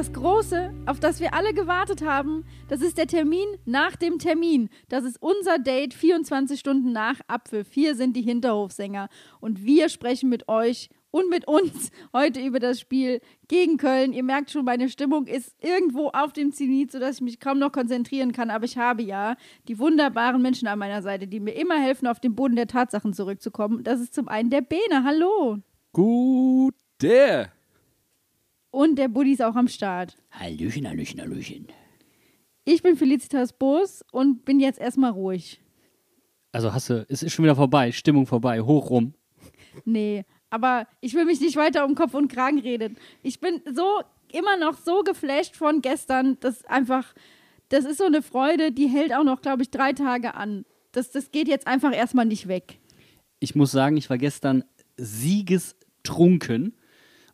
das Große, auf das wir alle gewartet haben. Das ist der Termin nach dem Termin. Das ist unser Date 24 Stunden nach Apfel. Wir sind die Hinterhofsänger und wir sprechen mit euch und mit uns heute über das Spiel gegen Köln. Ihr merkt schon, meine Stimmung ist irgendwo auf dem Zenit, sodass ich mich kaum noch konzentrieren kann. Aber ich habe ja die wunderbaren Menschen an meiner Seite, die mir immer helfen, auf den Boden der Tatsachen zurückzukommen. Das ist zum einen der Bene. Hallo. Gute. Und der Buddy ist auch am Start. Hallöchen, Hallöchen, Hallöchen. Ich bin Felicitas Boos und bin jetzt erstmal ruhig. Also hast du, es ist schon wieder vorbei, Stimmung vorbei, hoch rum. Nee, aber ich will mich nicht weiter um Kopf und Kragen reden. Ich bin so immer noch so geflasht von gestern, dass einfach, das ist so eine Freude, die hält auch noch, glaube ich, drei Tage an. Das, das geht jetzt einfach erstmal nicht weg. Ich muss sagen, ich war gestern siegestrunken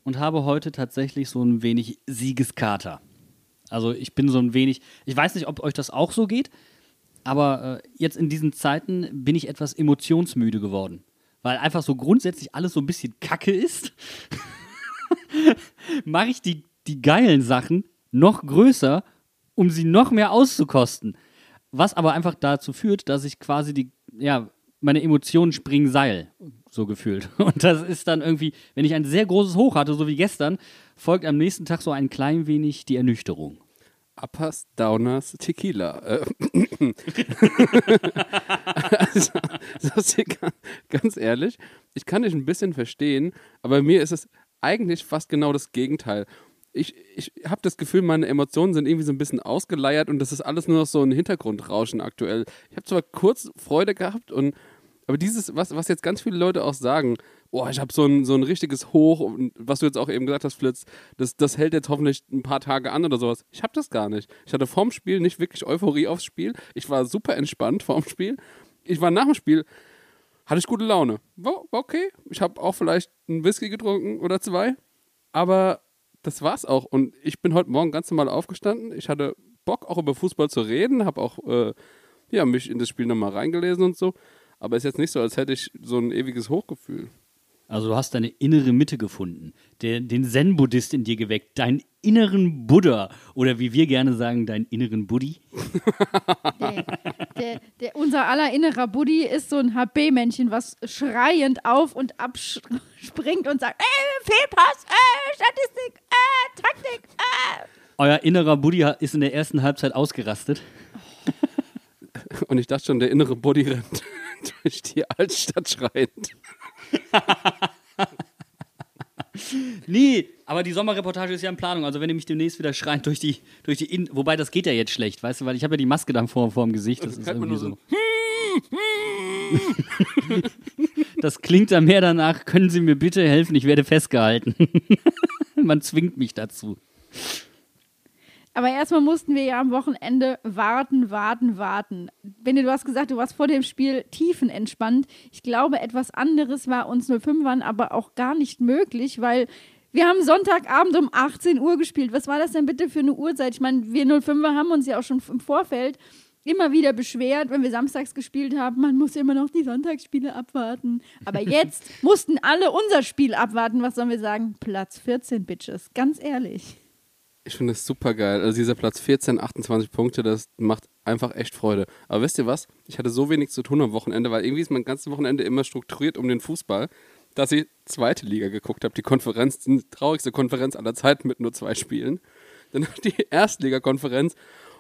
und habe heute tatsächlich so ein wenig Siegeskater. Also ich bin so ein wenig, ich weiß nicht, ob euch das auch so geht, aber äh, jetzt in diesen Zeiten bin ich etwas emotionsmüde geworden, weil einfach so grundsätzlich alles so ein bisschen Kacke ist. Mache ich die, die geilen Sachen noch größer, um sie noch mehr auszukosten. Was aber einfach dazu führt, dass ich quasi die, ja, meine Emotionen springen Seil, so gefühlt. Und das ist dann irgendwie, wenn ich ein sehr großes Hoch hatte, so wie gestern, folgt am nächsten Tag so ein klein wenig die Ernüchterung. Uppers, Downers, Tequila. Äh, also, das ist ganz ehrlich, ich kann dich ein bisschen verstehen, aber mir ist es eigentlich fast genau das Gegenteil. Ich, ich habe das Gefühl, meine Emotionen sind irgendwie so ein bisschen ausgeleiert und das ist alles nur noch so ein Hintergrundrauschen aktuell. Ich habe zwar kurz Freude gehabt und aber dieses, was, was jetzt ganz viele Leute auch sagen, oh, ich habe so ein, so ein richtiges Hoch, was du jetzt auch eben gesagt hast, Flitz, das, das hält jetzt hoffentlich ein paar Tage an oder sowas. Ich habe das gar nicht. Ich hatte vorm Spiel nicht wirklich Euphorie aufs Spiel. Ich war super entspannt vorm Spiel. Ich war nach dem Spiel, hatte ich gute Laune. War, war okay. Ich habe auch vielleicht einen Whisky getrunken oder zwei. Aber das war's auch. Und ich bin heute Morgen ganz normal aufgestanden. Ich hatte Bock, auch über Fußball zu reden, habe auch äh, ja, mich in das Spiel nochmal reingelesen und so. Aber es ist jetzt nicht so, als hätte ich so ein ewiges Hochgefühl. Also du hast deine innere Mitte gefunden, der, den Zen-Buddhist in dir geweckt, deinen inneren Buddha oder wie wir gerne sagen, deinen inneren Buddy. Der, der, der, unser aller innerer Buddy ist so ein HB-Männchen, was schreiend auf und ab springt und sagt, äh, Fehlpass, äh, Statistik, äh, Taktik, äh. Euer innerer Buddy ist in der ersten Halbzeit ausgerastet. Und ich dachte schon, der innere Buddy rennt durch die Altstadt schreiend. nee, aber die Sommerreportage ist ja in Planung. Also wenn ihr mich demnächst wieder schreint durch die, durch die In wobei das geht ja jetzt schlecht, weißt du, weil ich habe ja die Maske dann vor, vor dem Gesicht. Das, das ist irgendwie so. das klingt dann mehr danach, können Sie mir bitte helfen, ich werde festgehalten. Man zwingt mich dazu. Aber erstmal mussten wir ja am Wochenende warten, warten, warten. Benny, du hast gesagt, du warst vor dem Spiel tiefenentspannt. Ich glaube, etwas anderes war uns 05ern aber auch gar nicht möglich, weil wir haben Sonntagabend um 18 Uhr gespielt. Was war das denn bitte für eine Uhrzeit? Ich meine, wir 05er haben uns ja auch schon im Vorfeld immer wieder beschwert, wenn wir samstags gespielt haben, man muss immer noch die Sonntagsspiele abwarten. Aber jetzt mussten alle unser Spiel abwarten. Was sollen wir sagen? Platz 14, Bitches. Ganz ehrlich. Ich finde das super geil. Also dieser Platz 14, 28 Punkte, das macht einfach echt Freude. Aber wisst ihr was? Ich hatte so wenig zu tun am Wochenende, weil irgendwie ist mein ganzes Wochenende immer strukturiert um den Fußball, dass ich zweite Liga geguckt habe. Die Konferenz, die traurigste Konferenz aller Zeiten mit nur zwei Spielen. Dann noch die Erstligakonferenz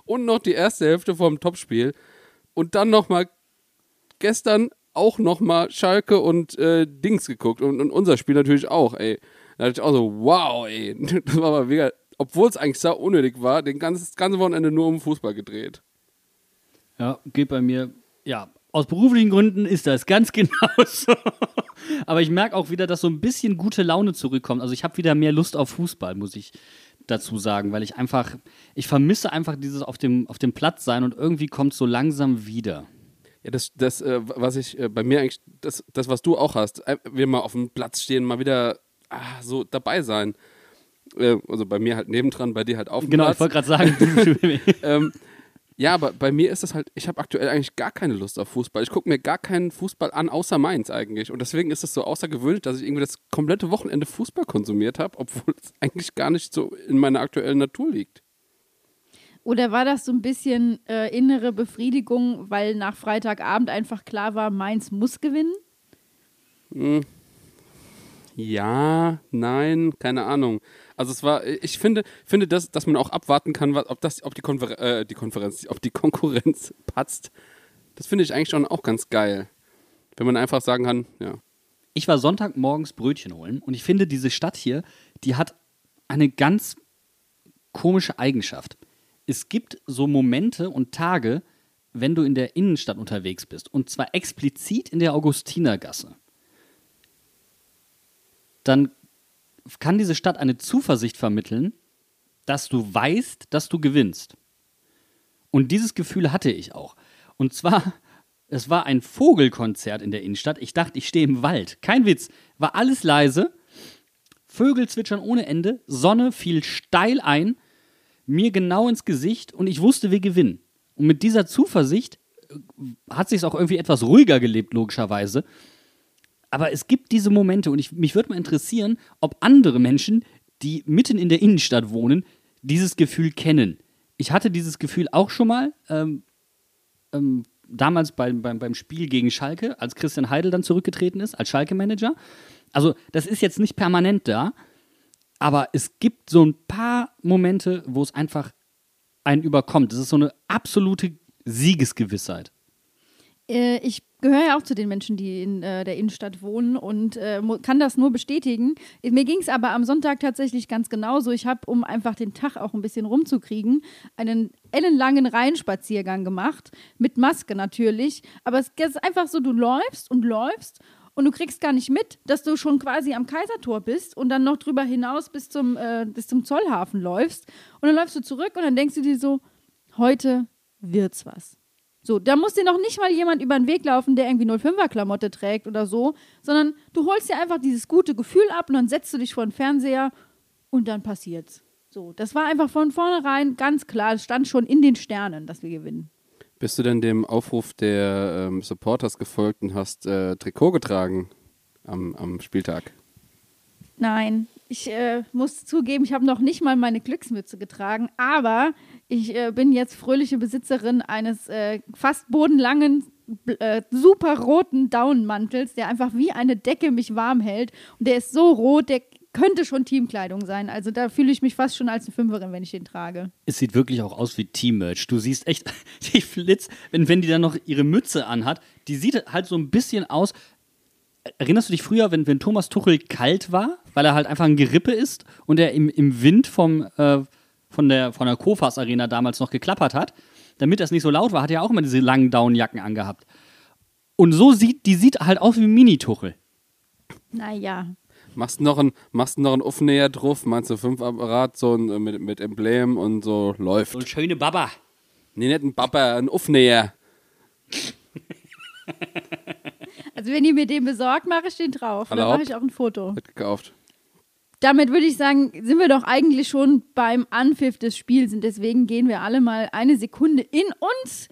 und noch die erste Hälfte vom Topspiel. Und dann nochmal gestern auch nochmal Schalke und äh, Dings geguckt. Und, und, unser Spiel natürlich auch, ey. Da dachte ich auch so, wow, ey. Das war aber mega obwohl es eigentlich sehr unnötig war, den ganzen, das ganze Wochenende nur um Fußball gedreht. Ja, geht bei mir, ja, aus beruflichen Gründen ist das ganz genauso. Aber ich merke auch wieder, dass so ein bisschen gute Laune zurückkommt. Also ich habe wieder mehr Lust auf Fußball, muss ich dazu sagen, weil ich einfach, ich vermisse einfach dieses auf dem, auf dem Platz sein und irgendwie kommt so langsam wieder. Ja, das, das äh, was ich äh, bei mir eigentlich, das, das, was du auch hast, äh, wir mal auf dem Platz stehen, mal wieder ah, so dabei sein. Äh, also bei mir halt nebendran, bei dir halt auf dem Genau, Platz. ich wollte gerade sagen, ähm, ja, aber bei mir ist das halt, ich habe aktuell eigentlich gar keine Lust auf Fußball. Ich gucke mir gar keinen Fußball an, außer meins eigentlich. Und deswegen ist es so außergewöhnlich, dass ich irgendwie das komplette Wochenende Fußball konsumiert habe, obwohl es eigentlich gar nicht so in meiner aktuellen Natur liegt. Oder war das so ein bisschen äh, innere Befriedigung, weil nach Freitagabend einfach klar war, Mainz muss gewinnen? Ja, nein, keine Ahnung. Also es war, ich finde, finde dass, dass man auch abwarten kann, ob das, ob die, Konfer äh, die Konferenz, ob die Konkurrenz patzt. Das finde ich eigentlich schon auch ganz geil. Wenn man einfach sagen kann, ja. ich war Sonntagmorgens Brötchen holen und ich finde, diese Stadt hier, die hat eine ganz komische Eigenschaft. Es gibt so Momente und Tage, wenn du in der Innenstadt unterwegs bist und zwar explizit in der Augustinergasse. Dann kann diese Stadt eine Zuversicht vermitteln, dass du weißt, dass du gewinnst. Und dieses Gefühl hatte ich auch. Und zwar, es war ein Vogelkonzert in der Innenstadt. Ich dachte, ich stehe im Wald. Kein Witz. War alles leise. Vögel zwitschern ohne Ende. Sonne fiel steil ein. Mir genau ins Gesicht. Und ich wusste, wir gewinnen. Und mit dieser Zuversicht äh, hat sich auch irgendwie etwas ruhiger gelebt, logischerweise. Aber es gibt diese Momente und ich, mich würde mal interessieren, ob andere Menschen, die mitten in der Innenstadt wohnen, dieses Gefühl kennen. Ich hatte dieses Gefühl auch schon mal, ähm, ähm, damals beim, beim, beim Spiel gegen Schalke, als Christian Heidel dann zurückgetreten ist, als Schalke-Manager. Also, das ist jetzt nicht permanent da, aber es gibt so ein paar Momente, wo es einfach einen überkommt. Das ist so eine absolute Siegesgewissheit. Äh, ich gehöre ja auch zu den Menschen, die in äh, der Innenstadt wohnen und äh, kann das nur bestätigen. Mir ging es aber am Sonntag tatsächlich ganz genauso. Ich habe, um einfach den Tag auch ein bisschen rumzukriegen, einen ellenlangen Rheinspaziergang gemacht, mit Maske natürlich. Aber es ist einfach so, du läufst und läufst und du kriegst gar nicht mit, dass du schon quasi am Kaisertor bist und dann noch drüber hinaus bis zum, äh, bis zum Zollhafen läufst. Und dann läufst du zurück und dann denkst du dir so, heute wird's was. So, da muss dir noch nicht mal jemand über den Weg laufen, der irgendwie 05er Klamotte trägt oder so, sondern du holst dir einfach dieses gute Gefühl ab und dann setzt du dich vor den Fernseher und dann passiert's. So, das war einfach von vornherein ganz klar, es stand schon in den Sternen, dass wir gewinnen. Bist du denn dem Aufruf der ähm, Supporters gefolgt und hast äh, Trikot getragen am, am Spieltag? Nein, ich äh, muss zugeben, ich habe noch nicht mal meine Glücksmütze getragen, aber ich äh, bin jetzt fröhliche Besitzerin eines äh, fast bodenlangen, äh, super roten Daunenmantels, der einfach wie eine Decke mich warm hält. Und der ist so rot, der könnte schon Teamkleidung sein. Also da fühle ich mich fast schon als eine Fünferin, wenn ich den trage. Es sieht wirklich auch aus wie Team-Merch. Du siehst echt, die Flitz, wenn, wenn die dann noch ihre Mütze anhat, die sieht halt so ein bisschen aus. Erinnerst du dich früher, wenn, wenn Thomas Tuchel kalt war, weil er halt einfach ein Gerippe ist und er im, im Wind vom, äh, von der, von der Kofas Arena damals noch geklappert hat, damit das nicht so laut war, hat er auch immer diese langen Downjacken angehabt. Und so sieht, die sieht halt aus wie Mini-Tuchel. Naja, Machst du noch ein, machst du noch ein Aufnäher drauf? Meinst du fünf Apparat, so ein, äh, mit, mit Emblem und so läuft? So eine schöne Baba. Nee, nicht ein Papa, ein Aufnäher. Also wenn ihr mir den besorgt, mache ich den drauf. Dann Erlaubt. mache ich auch ein Foto. Wird gekauft. Damit würde ich sagen, sind wir doch eigentlich schon beim Anpfiff des Spiels und deswegen gehen wir alle mal eine Sekunde in uns,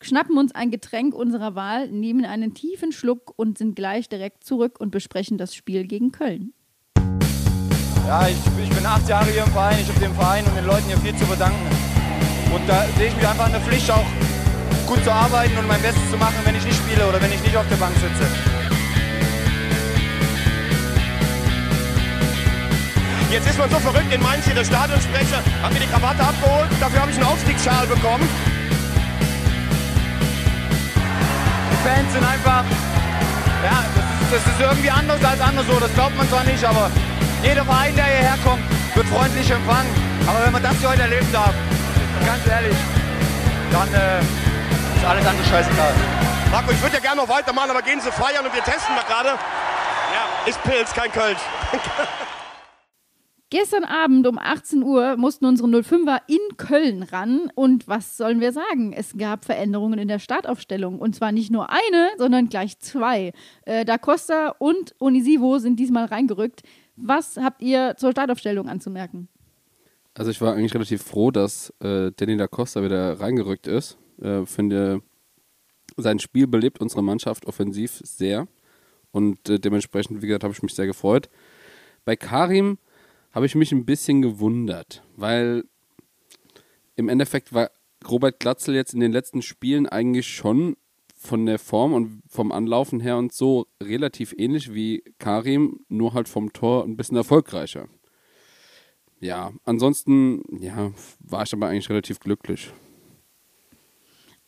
schnappen uns ein Getränk unserer Wahl, nehmen einen tiefen Schluck und sind gleich direkt zurück und besprechen das Spiel gegen Köln. Ja, ich, ich bin acht Jahre hier im Verein. Ich habe dem Verein und den Leuten hier viel zu verdanken. Und da sehe ich mich einfach in der Pflicht, auch gut zu arbeiten und mein Bestes zu machen, wenn ich nicht spiele oder wenn ich nicht auf der Bank sitze. Jetzt ist man so verrückt in Mainz hier, der Stadionsprecher hat mir die Krawatte abgeholt, dafür habe ich einen Aufstiegsschal bekommen. Die Fans sind einfach, ja, das, das ist irgendwie anders als anderswo, das glaubt man zwar nicht, aber jeder Verein, der hierher kommt, wird freundlich empfangen. Aber wenn man das hier heute erleben darf, ganz ehrlich, dann äh, ist alles andere scheißegal. Marco, ich würde ja gerne noch weitermachen, aber gehen Sie feiern und wir testen da gerade. Ja, ist Pilz, kein Kölsch. Gestern Abend um 18 Uhr mussten unsere 05er in Köln ran. Und was sollen wir sagen? Es gab Veränderungen in der Startaufstellung. Und zwar nicht nur eine, sondern gleich zwei. Äh, da Costa und Onisivo sind diesmal reingerückt. Was habt ihr zur Startaufstellung anzumerken? Also ich war eigentlich relativ froh, dass äh, Danny da Costa wieder reingerückt ist. Äh, finde, sein Spiel belebt unsere Mannschaft offensiv sehr. Und äh, dementsprechend, wie gesagt, habe ich mich sehr gefreut. Bei Karim habe ich mich ein bisschen gewundert, weil im Endeffekt war Robert Glatzel jetzt in den letzten Spielen eigentlich schon von der Form und vom Anlaufen her und so relativ ähnlich wie Karim, nur halt vom Tor ein bisschen erfolgreicher. Ja, ansonsten, ja, war ich aber eigentlich relativ glücklich.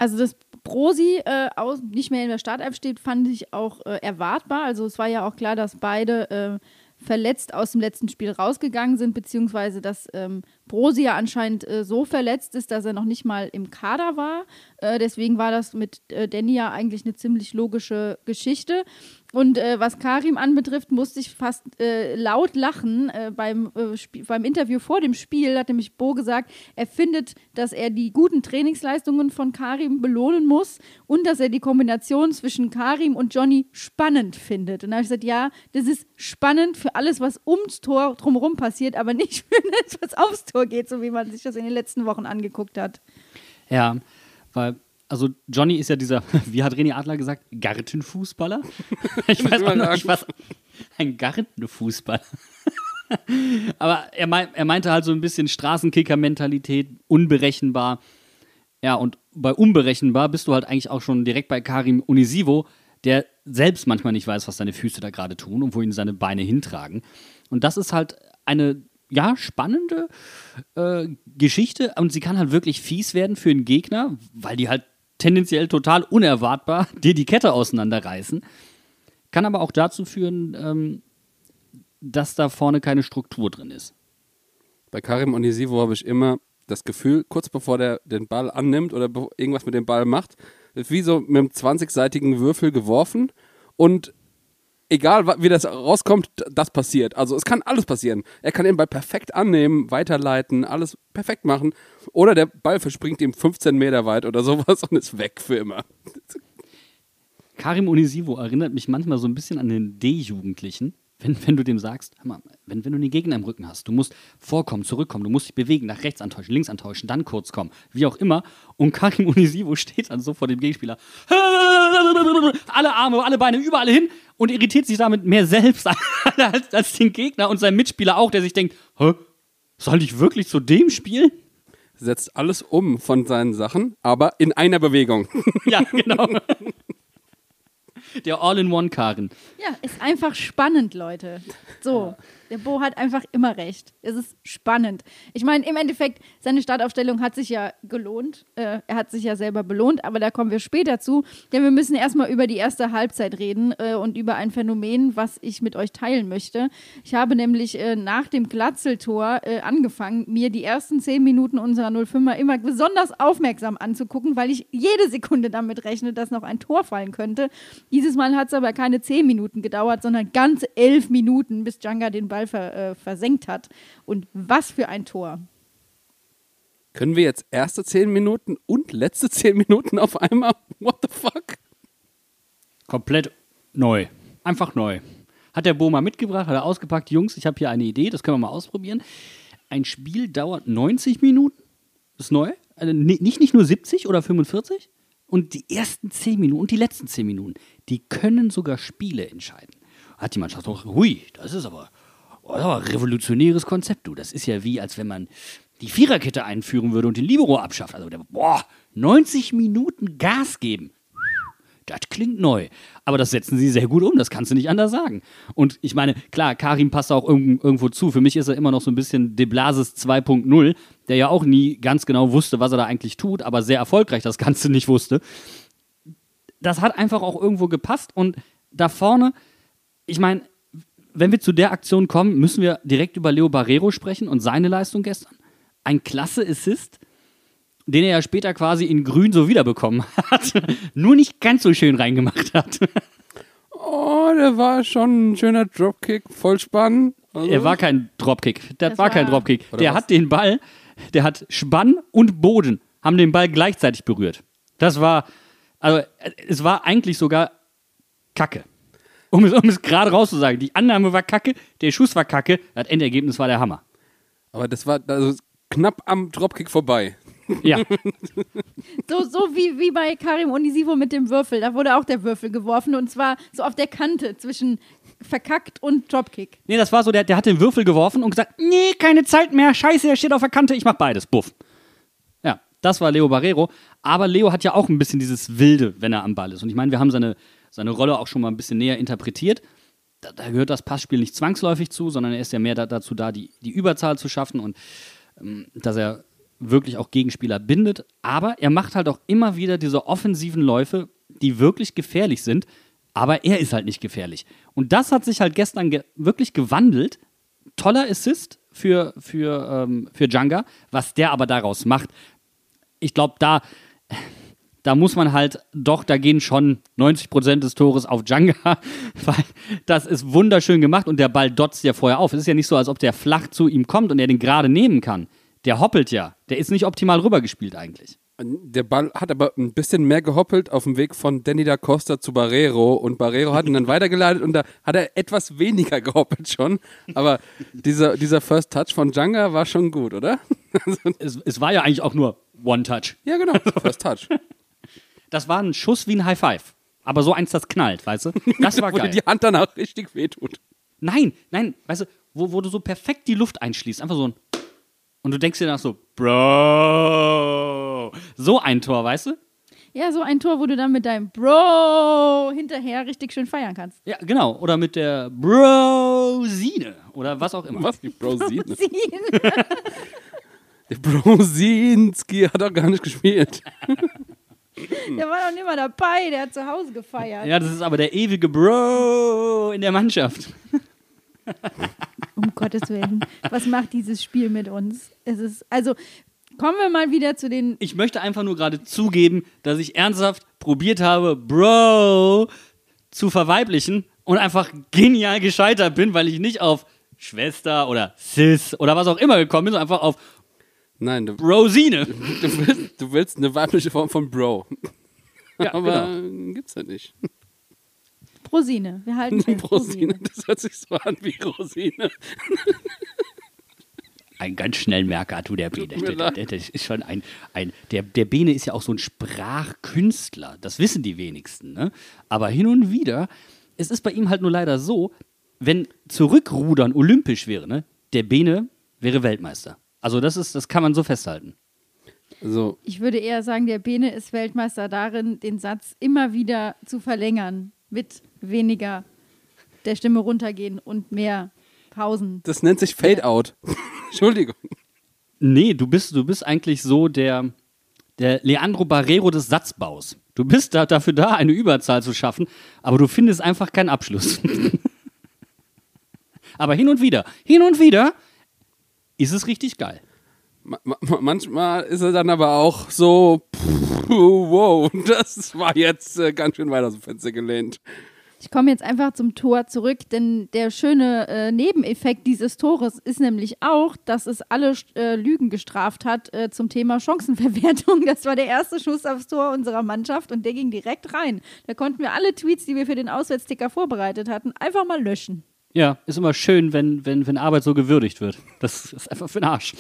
Also das Brosi äh, aus, nicht mehr in der Startelf steht, fand ich auch äh, erwartbar. Also es war ja auch klar, dass beide äh, verletzt aus dem letzten Spiel rausgegangen sind, beziehungsweise dass ähm, Brosi ja anscheinend äh, so verletzt ist, dass er noch nicht mal im Kader war. Äh, deswegen war das mit äh, Danny ja eigentlich eine ziemlich logische Geschichte. Und äh, was Karim anbetrifft, musste ich fast äh, laut lachen. Äh, beim, äh, beim Interview vor dem Spiel hat nämlich Bo gesagt, er findet, dass er die guten Trainingsleistungen von Karim belohnen muss und dass er die Kombination zwischen Karim und Johnny spannend findet. Und da habe ich gesagt, ja, das ist spannend für alles, was ums Tor drumherum passiert, aber nicht für das, was aufs Tor geht, so wie man sich das in den letzten Wochen angeguckt hat. Ja, weil also Johnny ist ja dieser, wie hat René Adler gesagt, Gartenfußballer? Ich weiß auch nicht, was. Ein Gartenfußballer. Aber er, mein, er meinte halt so ein bisschen Straßenkicker-Mentalität, unberechenbar. Ja, und bei unberechenbar bist du halt eigentlich auch schon direkt bei Karim Unisivo, der selbst manchmal nicht weiß, was seine Füße da gerade tun und wohin seine Beine hintragen. Und das ist halt eine, ja, spannende äh, Geschichte. Und sie kann halt wirklich fies werden für einen Gegner, weil die halt tendenziell total unerwartbar dir die Kette auseinanderreißen. Kann aber auch dazu führen, ähm, dass da vorne keine Struktur drin ist. Bei Karim Onisivo habe ich immer das Gefühl, kurz bevor der den Ball annimmt oder irgendwas mit dem Ball macht, ist wie so mit einem 20-seitigen Würfel geworfen und egal wie das rauskommt, das passiert. Also es kann alles passieren. Er kann den Ball perfekt annehmen, weiterleiten, alles perfekt machen. Oder der Ball verspringt ihm 15 Meter weit oder sowas und ist weg für immer. Karim Unisivo erinnert mich manchmal so ein bisschen an den D-Jugendlichen, wenn, wenn du dem sagst, mal, wenn, wenn du den Gegner im Rücken hast, du musst vorkommen, zurückkommen, du musst dich bewegen, nach rechts antäuschen, links antäuschen, dann kurz kommen, wie auch immer. Und Karim Unisivo steht dann so vor dem Gegenspieler, alle Arme, alle Beine, überall hin und irritiert sich damit mehr selbst als, als den Gegner und sein Mitspieler auch, der sich denkt, Hä, soll ich wirklich zu dem spielen? Setzt alles um von seinen Sachen, aber in einer Bewegung. Ja, genau. Der All-in-One-Karren. Ja, ist einfach spannend, Leute. So, der Bo hat einfach immer recht. Es ist spannend. Ich meine, im Endeffekt, seine Startaufstellung hat sich ja gelohnt. Äh, er hat sich ja selber belohnt, aber da kommen wir später zu. Denn wir müssen erstmal über die erste Halbzeit reden äh, und über ein Phänomen, was ich mit euch teilen möchte. Ich habe nämlich äh, nach dem Glatzeltor äh, angefangen, mir die ersten zehn Minuten unserer 05er immer besonders aufmerksam anzugucken, weil ich jede Sekunde damit rechne, dass noch ein Tor fallen könnte. Dieses Mal hat es aber keine zehn Minuten gedauert, sondern ganz elf Minuten, bis Djanga den Ball ver, äh, versenkt hat. Und was für ein Tor. Können wir jetzt erste zehn Minuten und letzte zehn Minuten auf einmal? What the fuck? Komplett neu. Einfach neu. Hat der Bo mal mitgebracht, hat er ausgepackt. Jungs, ich habe hier eine Idee, das können wir mal ausprobieren. Ein Spiel dauert 90 Minuten. Das ist neu. Also nicht, nicht nur 70 oder 45. Und die ersten 10 Minuten und die letzten 10 Minuten, die können sogar Spiele entscheiden. Hat die Mannschaft auch, hui, das ist aber, oh, revolutionäres Konzept, du. Das ist ja wie, als wenn man die Viererkette einführen würde und den Libero abschafft. Also, boah, 90 Minuten Gas geben. Das klingt neu. Aber das setzen sie sehr gut um, das kannst du nicht anders sagen. Und ich meine, klar, Karim passt auch irgend, irgendwo zu. Für mich ist er immer noch so ein bisschen De Blasis 2.0, der ja auch nie ganz genau wusste, was er da eigentlich tut, aber sehr erfolgreich das Ganze nicht wusste. Das hat einfach auch irgendwo gepasst. Und da vorne, ich meine, wenn wir zu der Aktion kommen, müssen wir direkt über Leo Barrero sprechen und seine Leistung gestern. Ein klasse Assist den er ja später quasi in grün so wiederbekommen hat, nur nicht ganz so schön reingemacht hat. Oh, der war schon ein schöner Dropkick, voll spannend. Also, Er war kein Dropkick. Das, Das war kein war- Dropkick. Der was? hat den Ball, der hat Spann und Boden, haben den Ball gleichzeitig berührt. Das war, also es war eigentlich sogar Kacke. Um es, um es gerade rauszusagen. Die Annahme war Kacke, der Schuss war Kacke, das Endergebnis war der Hammer. aber das war also knapp am Dropkick vorbei. Ja, So, so wie, wie bei Karim Onisivo mit dem Würfel. Da wurde auch der Würfel geworfen und zwar so auf der Kante zwischen verkackt und Dropkick. nee, das war so, der, der hat den Würfel geworfen und gesagt, nee, keine Zeit mehr, scheiße, der steht auf der Kante, ich mach beides, buff. Ja, das war Leo Barrero. Aber Leo hat ja auch ein bisschen dieses Wilde, wenn er am Ball ist. Und ich meine, wir haben seine, seine Rolle auch schon mal ein bisschen näher interpretiert. Da, da gehört das Passspiel nicht zwangsläufig zu, sondern er ist ja mehr da, dazu da, die, die Überzahl zu schaffen und ähm, dass er wirklich auch Gegenspieler bindet. Aber er macht halt auch immer wieder diese offensiven Läufe, die wirklich gefährlich sind. Aber er ist halt nicht gefährlich. Und das hat sich halt gestern ge wirklich gewandelt. Toller Assist für, für, ähm, für Djanga. Was der aber daraus macht, ich glaube, da, da muss man halt doch, da gehen schon 90% des Tores auf Djanga, weil das ist wunderschön gemacht und der Ball dotzt ja vorher auf. Es ist ja nicht so, als ob der flach zu ihm kommt und er den gerade nehmen kann. Der hoppelt ja. Der ist nicht optimal rübergespielt eigentlich. Der Ball hat aber ein bisschen mehr gehoppelt auf dem Weg von Danny da Costa zu Barrero und Barrero hat ihn dann weitergeleitet und da hat er etwas weniger gehoppelt schon. Aber dieser, dieser First Touch von Djanga war schon gut, oder? Es, es war ja eigentlich auch nur One-Touch. Ja, genau. First Touch. Das war ein Schuss wie ein High-Five. Aber so eins, das knallt, weißt du? Das war Wo dir geil. die Hand danach richtig wehtut. Nein, nein, weißt du, wo, wo du so perfekt die Luft einschließt. Einfach so ein. Und du denkst dir danach so, Bro. So ein Tor, weißt du? Ja, so ein Tor, wo du dann mit deinem Bro hinterher richtig schön feiern kannst. Ja, genau. Oder mit der Brosine. Oder was auch immer. Was? Die Brosine. Ziehen. Der Brosinski hat doch gar nicht gespielt. Der war doch nicht mal dabei, der hat zu Hause gefeiert. Ja, das ist aber der ewige Bro in der Mannschaft. Um Gottes Willen. Was macht dieses Spiel mit uns? Es ist, also, kommen wir mal wieder zu den. Ich möchte einfach nur gerade zugeben, dass ich ernsthaft probiert habe, Bro zu verweiblichen und einfach genial gescheitert bin, weil ich nicht auf Schwester oder Sis oder was auch immer gekommen bin, sondern einfach auf Nein, du, Brosine. du, willst, du willst eine weibliche Form von Bro. Ja, Aber genau. gibt's ja nicht. Rosine. Wir halten fest. Rosine, das hört sich so an wie Rosine. Ein ganz Schnellmerker, du, der Bene. Der, der, der ist schon ein, ein der, der Bene ist ja auch so ein Sprachkünstler. Das wissen die wenigsten, ne? Aber hin und wieder, es ist bei ihm halt nur leider so, wenn Zurückrudern olympisch wäre, ne? Der Bene wäre Weltmeister. Also das ist, das kann man so festhalten. So, Ich würde eher sagen, der Bene ist Weltmeister darin, den Satz immer wieder zu verlängern. Mit weniger der Stimme runtergehen und mehr Pausen. das nennt sich Fade Out. Entschuldigung. Nee, du bist, du bist eigentlich so der, der Leandro Barrero des Satzbaus. Du bist da, dafür da, eine Überzahl zu schaffen, aber du findest einfach keinen Abschluss. aber hin und wieder, hin und wieder ist es richtig geil. Ma ma manchmal ist er dann aber auch so, pff, wow, das war jetzt äh, ganz schön weit aus dem Fenster gelehnt. Ich komme jetzt einfach zum Tor zurück, denn der schöne äh, Nebeneffekt dieses Tores ist nämlich auch, dass es alle äh, Lügen gestraft hat äh, zum Thema Chancenverwertung. Das war der erste Schuss aufs Tor unserer Mannschaft und der ging direkt rein. Da konnten wir alle Tweets, die wir für den Auswärtsticker vorbereitet hatten, einfach mal löschen. Ja, ist immer schön, wenn, wenn, wenn Arbeit so gewürdigt wird. Das ist einfach für den Arsch.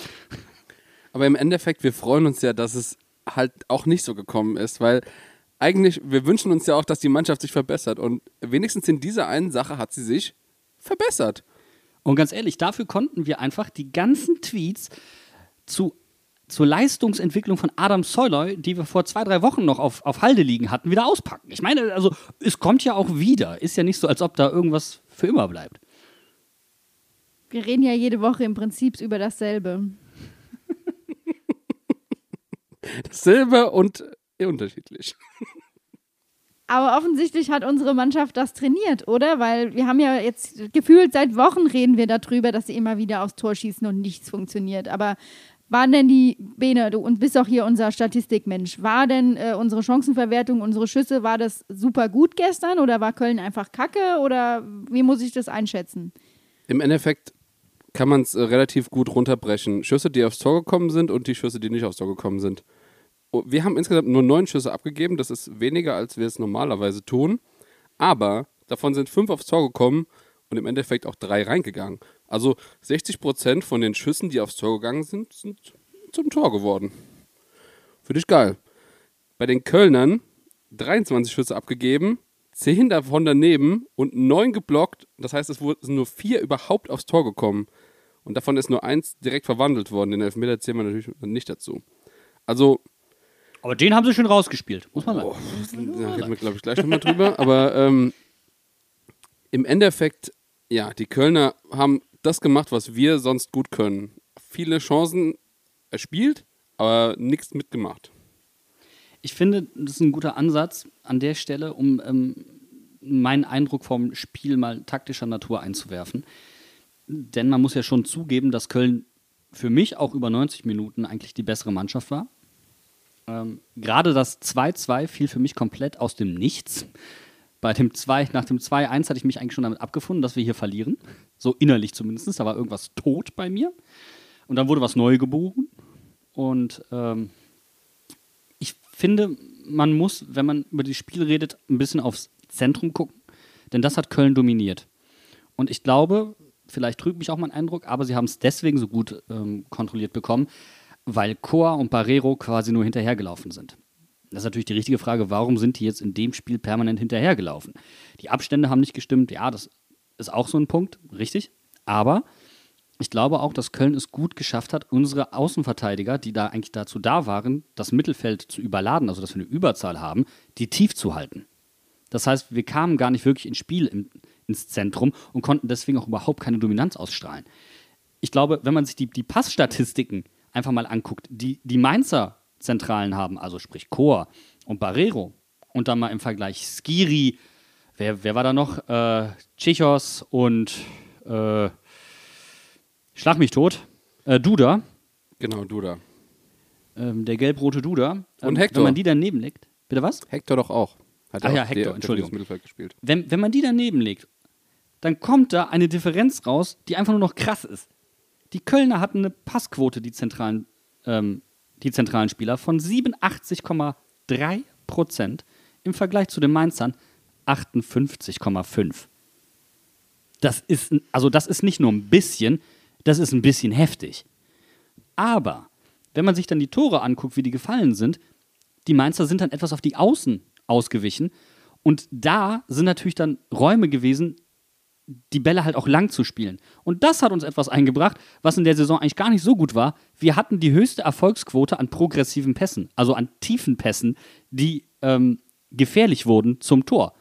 Aber im Endeffekt, wir freuen uns ja, dass es halt auch nicht so gekommen ist, weil eigentlich, wir wünschen uns ja auch, dass die Mannschaft sich verbessert und wenigstens in dieser einen Sache hat sie sich verbessert. Und ganz ehrlich, dafür konnten wir einfach die ganzen Tweets zu, zur Leistungsentwicklung von Adam Soloy, die wir vor zwei, drei Wochen noch auf, auf Halde liegen hatten, wieder auspacken. Ich meine, also es kommt ja auch wieder. Ist ja nicht so, als ob da irgendwas für immer bleibt. Wir reden ja jede Woche im Prinzip über dasselbe. Dasselbe und unterschiedlich. Aber offensichtlich hat unsere Mannschaft das trainiert, oder? Weil wir haben ja jetzt gefühlt seit Wochen reden wir darüber, dass sie immer wieder aufs Tor schießen und nichts funktioniert. Aber War denn die, Bene, du bist auch hier unser Statistikmensch, war denn äh, unsere Chancenverwertung, unsere Schüsse, war das super gut gestern oder war Köln einfach kacke oder wie muss ich das einschätzen? Im Endeffekt kann man es äh, relativ gut runterbrechen. Schüsse, die aufs Tor gekommen sind und die Schüsse, die nicht aufs Tor gekommen sind. Oh, Wir haben insgesamt nur neun Schüsse abgegeben. Das ist weniger, als wir es normalerweise tun. Aber davon sind fünf aufs Tor gekommen und im Endeffekt auch drei reingegangen. Also 60 Prozent von den Schüssen, die aufs Tor gegangen sind, sind zum Tor geworden. Finde ich geil. Bei den Kölnern 23 Schüsse abgegeben, 10 davon daneben und 9 geblockt. Das heißt, es wurden nur 4 überhaupt aufs Tor gekommen. Und davon ist nur eins direkt verwandelt worden. Den Elfmeter zählen wir natürlich nicht dazu. Also, Aber den haben sie schön rausgespielt, muss man sagen. Oh, da reden wir, glaube ich, gleich nochmal drüber. Aber ähm, im Endeffekt, ja, die Kölner haben das gemacht, was wir sonst gut können. Viele Chancen erspielt, aber nichts mitgemacht. Ich finde, das ist ein guter Ansatz an der Stelle, um ähm, meinen Eindruck vom Spiel mal taktischer Natur einzuwerfen. Denn man muss ja schon zugeben, dass Köln für mich auch über 90 Minuten eigentlich die bessere Mannschaft war. Ähm, Gerade das 2-2 fiel für mich komplett aus dem Nichts. Bei dem 2, nach dem 2-1 hatte ich mich eigentlich schon damit abgefunden, dass wir hier verlieren. So innerlich zumindest. Da war irgendwas tot bei mir. Und dann wurde was neu geboren. Und ähm, ich finde, man muss, wenn man über das Spiel redet, ein bisschen aufs Zentrum gucken. Denn das hat Köln dominiert. Und ich glaube, vielleicht trügt mich auch mein Eindruck, aber sie haben es deswegen so gut ähm, kontrolliert bekommen, weil Coa und Barrero quasi nur hinterhergelaufen sind. Das ist natürlich die richtige Frage, warum sind die jetzt in dem Spiel permanent hinterhergelaufen? Die Abstände haben nicht gestimmt, ja, das ist auch so ein Punkt, richtig. Aber ich glaube auch, dass Köln es gut geschafft hat, unsere Außenverteidiger, die da eigentlich dazu da waren, das Mittelfeld zu überladen, also dass wir eine Überzahl haben, die tief zu halten. Das heißt, wir kamen gar nicht wirklich ins Spiel im, ins Zentrum und konnten deswegen auch überhaupt keine Dominanz ausstrahlen. Ich glaube, wenn man sich die, die Passstatistiken einfach mal anguckt, die die Mainzer Zentralen haben, also sprich Chor und Barrero, und dann mal im Vergleich Skiri, wer, wer war da noch? Äh, Chichos und äh, Schlag mich tot, äh, Duda, Genau, du da. ähm, der gelb-rote Duda. Ähm, Und Hector. Wenn man die daneben legt, bitte was? Hector doch auch. Hat Ach ja, Hector, der- Entschuldigung. Mittelfeld gespielt. wenn, wenn man die daneben legt, dann kommt da eine Differenz raus, die einfach nur noch krass ist. Die Kölner hatten eine Passquote, die zentralen, ähm, die zentralen Spieler, von 87,3 Prozent im Vergleich zu den Mainzern 58,5. Das ist, also das ist nicht nur ein bisschen, das ist ein bisschen heftig. Aber wenn man sich dann die Tore anguckt, wie die gefallen sind, die Mainzer sind dann etwas auf die Außen ausgewichen. Und da sind natürlich dann Räume gewesen, die Bälle halt auch lang zu spielen. Und das hat uns etwas eingebracht, was in der Saison eigentlich gar nicht so gut war. Wir hatten die höchste Erfolgsquote an progressiven Pässen, also an tiefen Pässen, die ähm, gefährlich wurden zum Tor.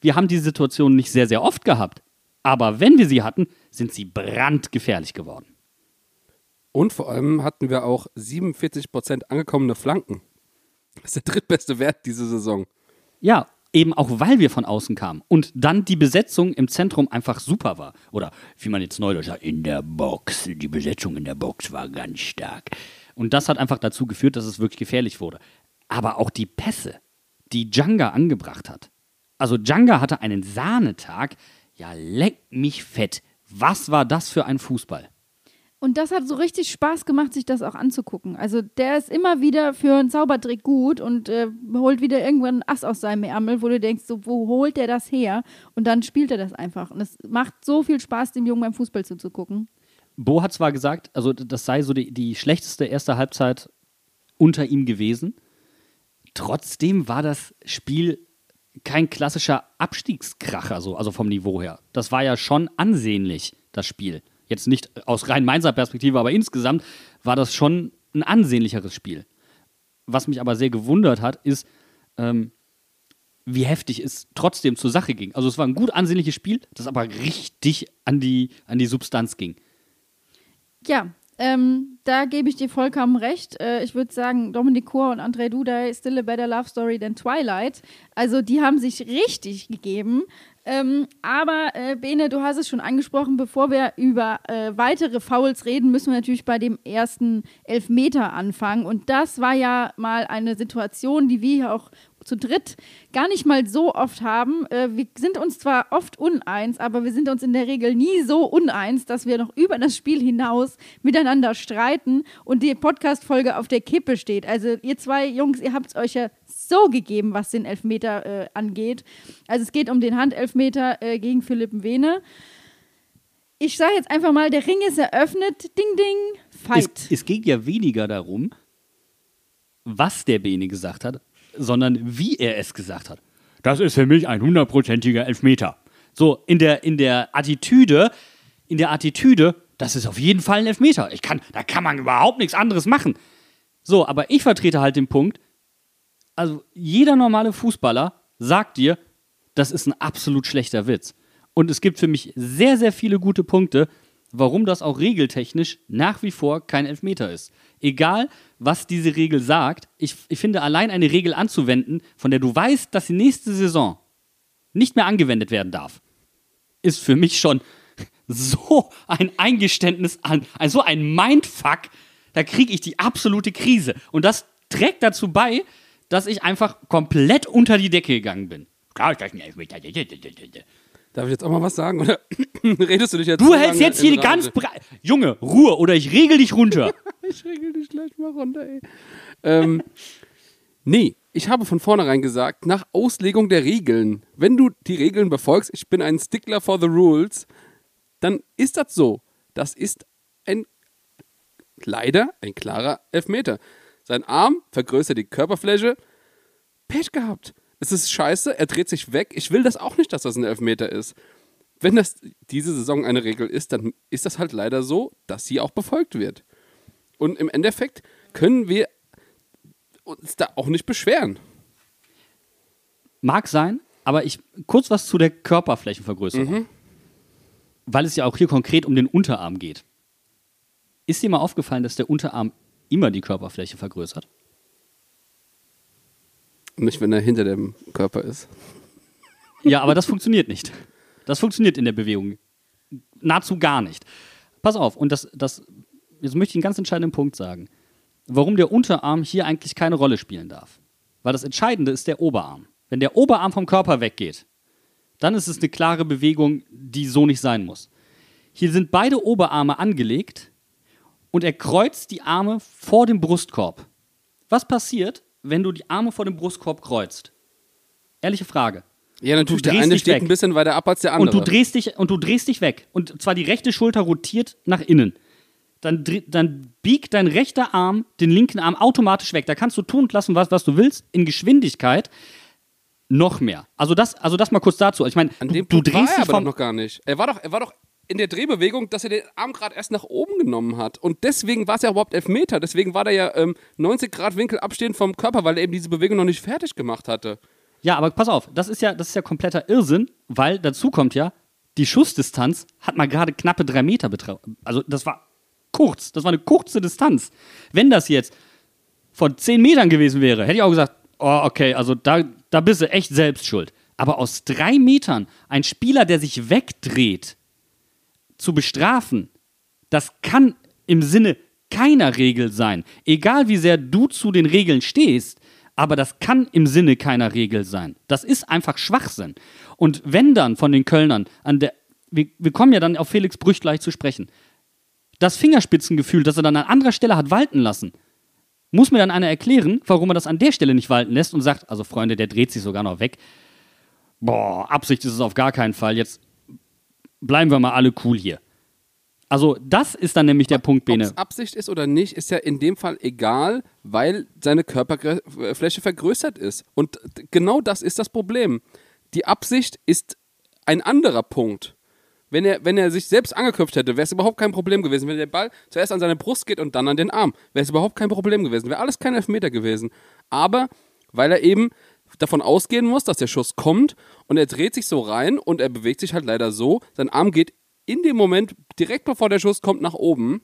Wir haben diese Situation nicht sehr, sehr oft gehabt. Aber wenn wir sie hatten, sind sie brandgefährlich geworden. Und vor allem hatten wir auch 47% angekommene Flanken. Das ist der drittbeste Wert diese Saison. Ja, eben auch weil wir von außen kamen. Und dann die Besetzung im Zentrum einfach super war. Oder wie man jetzt neudeutsch sagt, in der Box. Die Besetzung in der Box war ganz stark. Und das hat einfach dazu geführt, dass es wirklich gefährlich wurde. Aber auch die Pässe, die Djanga angebracht hat. Also Djanga hatte einen Sahnetag. Ja, leck mich fett. Was war das für ein Fußball? Und das hat so richtig Spaß gemacht, sich das auch anzugucken. Also der ist immer wieder für einen Zaubertrick gut und äh, holt wieder irgendwann einen Ass aus seinem Ärmel, wo du denkst, so, wo holt der das her? Und dann spielt er das einfach. Und es macht so viel Spaß, dem Jungen beim Fußball zuzugucken. Bo hat zwar gesagt, also das sei so die, die schlechteste erste Halbzeit unter ihm gewesen. Trotzdem war das Spiel kein klassischer Abstiegskracher, so, also vom Niveau her. Das war ja schon ansehnlich, das Spiel. Jetzt nicht aus rein Mainzer Perspektive, aber insgesamt war das schon ein ansehnlicheres Spiel. Was mich aber sehr gewundert hat, ist, ähm, wie heftig es trotzdem zur Sache ging. Also es war ein gut ansehnliches Spiel, das aber richtig an die, an die Substanz ging. Ja, ähm, da gebe ich dir vollkommen recht. Äh, ich würde sagen, Dominik Kor und André Duda, still a better love story than Twilight. Also die haben sich richtig gegeben. Ähm, aber äh, Bene, du hast es schon angesprochen, bevor wir über äh, weitere Fouls reden, müssen wir natürlich bei dem ersten Elfmeter anfangen. Und das war ja mal eine Situation, die wir hier auch zu dritt gar nicht mal so oft haben. Äh, wir sind uns zwar oft uneins, aber wir sind uns in der Regel nie so uneins, dass wir noch über das Spiel hinaus miteinander streiten und die Podcast-Folge auf der Kippe steht. Also ihr zwei Jungs, ihr habt es euch ja so gegeben, was den Elfmeter äh, angeht. Also es geht um den Handelfmeter äh, gegen Philipp Wene. Ich sage jetzt einfach mal, der Ring ist eröffnet. Ding, ding, fight. Es, es ging ja weniger darum, was der Bene gesagt hat, sondern wie er es gesagt hat. Das ist für mich ein hundertprozentiger Elfmeter. So, in der, in der Attitüde, in der Attitüde, das ist auf jeden Fall ein Elfmeter. Ich kann, da kann man überhaupt nichts anderes machen. So, aber ich vertrete halt den Punkt, also jeder normale Fußballer sagt dir, das ist ein absolut schlechter Witz. Und es gibt für mich sehr, sehr viele gute Punkte, warum das auch regeltechnisch nach wie vor kein Elfmeter ist. Egal, was diese Regel sagt, ich, ich finde, allein eine Regel anzuwenden, von der du weißt, dass sie nächste Saison nicht mehr angewendet werden darf, ist für mich schon so ein Eingeständnis an, also so ein Mindfuck, da kriege ich die absolute Krise. Und das trägt dazu bei, dass ich einfach komplett unter die Decke gegangen bin. Darf ich jetzt auch mal was sagen? Oder redest du dich jetzt Du so hältst jetzt hier ganz Rage? breit. Junge, Ruhe oder ich regel dich runter. Ich regel dich gleich mal runter, ey. ähm, nee, ich habe von vornherein gesagt, nach Auslegung der Regeln, wenn du die Regeln befolgst, ich bin ein Stickler for the rules, dann ist das so. Das ist ein, leider ein klarer Elfmeter. Sein Arm vergrößert die Körperfläche. Pech gehabt. Es ist scheiße, er dreht sich weg. Ich will das auch nicht, dass das ein Elfmeter ist. Wenn das diese Saison eine Regel ist, dann ist das halt leider so, dass sie auch befolgt wird. Und im Endeffekt können wir uns da auch nicht beschweren. Mag sein, aber ich kurz was zu der Körperflächenvergrößerung. Mhm. Weil es ja auch hier konkret um den Unterarm geht. Ist dir mal aufgefallen, dass der Unterarm immer die Körperfläche vergrößert? Nicht, wenn er hinter dem Körper ist. Ja, aber das funktioniert nicht. Das funktioniert in der Bewegung nahezu gar nicht. Pass auf, und das, das, jetzt möchte ich einen ganz entscheidenden Punkt sagen. Warum der Unterarm hier eigentlich keine Rolle spielen darf. Weil das Entscheidende ist der Oberarm. Wenn der Oberarm vom Körper weggeht, dann ist es eine klare Bewegung, die so nicht sein muss. Hier sind beide Oberarme angelegt und er kreuzt die Arme vor dem Brustkorb. Was passiert, wenn du die Arme vor dem Brustkorb kreuzt? Ehrliche Frage. Ja, natürlich, der eine steht weg. ein bisschen weiter ab als der andere. Und du drehst dich und du drehst dich weg und zwar die rechte Schulter rotiert nach innen. Dann, dann biegt dein rechter Arm den linken Arm automatisch weg. Da kannst du tun und lassen, was, was du willst, in Geschwindigkeit noch mehr. Also das, also das mal kurz dazu. Ich meine, du, du drehst er dich aber vom, doch noch gar nicht. Er war doch, er war doch in der Drehbewegung, dass er den Arm gerade erst nach oben genommen hat. Und deswegen war es ja überhaupt Elfmeter. Deswegen war der ja ähm, 90 Grad Winkel abstehend vom Körper, weil er eben diese Bewegung noch nicht fertig gemacht hatte. Ja, aber pass auf, das ist ja, das ist ja kompletter Irrsinn, weil dazu kommt ja, die Schussdistanz hat mal gerade knappe drei Meter betragen. Also das war kurz, das war eine kurze Distanz. Wenn das jetzt von zehn Metern gewesen wäre, hätte ich auch gesagt, oh, okay, also da, da bist du echt selbst schuld. Aber aus drei Metern ein Spieler, der sich wegdreht, zu bestrafen, das kann im Sinne keiner Regel sein. Egal wie sehr du zu den Regeln stehst, aber das kann im Sinne keiner Regel sein. Das ist einfach Schwachsinn. Und wenn dann von den Kölnern an der, wir, wir kommen ja dann auf Felix Brüch gleich zu sprechen, das Fingerspitzengefühl, das er dann an anderer Stelle hat walten lassen, muss mir dann einer erklären, warum er das an der Stelle nicht walten lässt und sagt, also Freunde, der dreht sich sogar noch weg. Boah, Absicht ist es auf gar keinen Fall. Jetzt bleiben wir mal alle cool hier. Also, das ist dann nämlich der Punkt, Ob Bene. es Absicht ist oder nicht, ist ja in dem Fall egal, weil seine Körperfläche vergrößert ist. Und genau das ist das Problem. Die Absicht ist ein anderer Punkt. Wenn er, wenn er sich selbst angeköpft hätte, wäre es überhaupt kein Problem gewesen. Wenn der Ball zuerst an seine Brust geht und dann an den Arm, wäre es überhaupt kein Problem gewesen. Wäre alles kein Elfmeter gewesen. Aber weil er eben davon ausgehen muss, dass der Schuss kommt und er dreht sich so rein und er bewegt sich halt leider so, sein Arm geht in dem Moment, direkt bevor der Schuss kommt, nach oben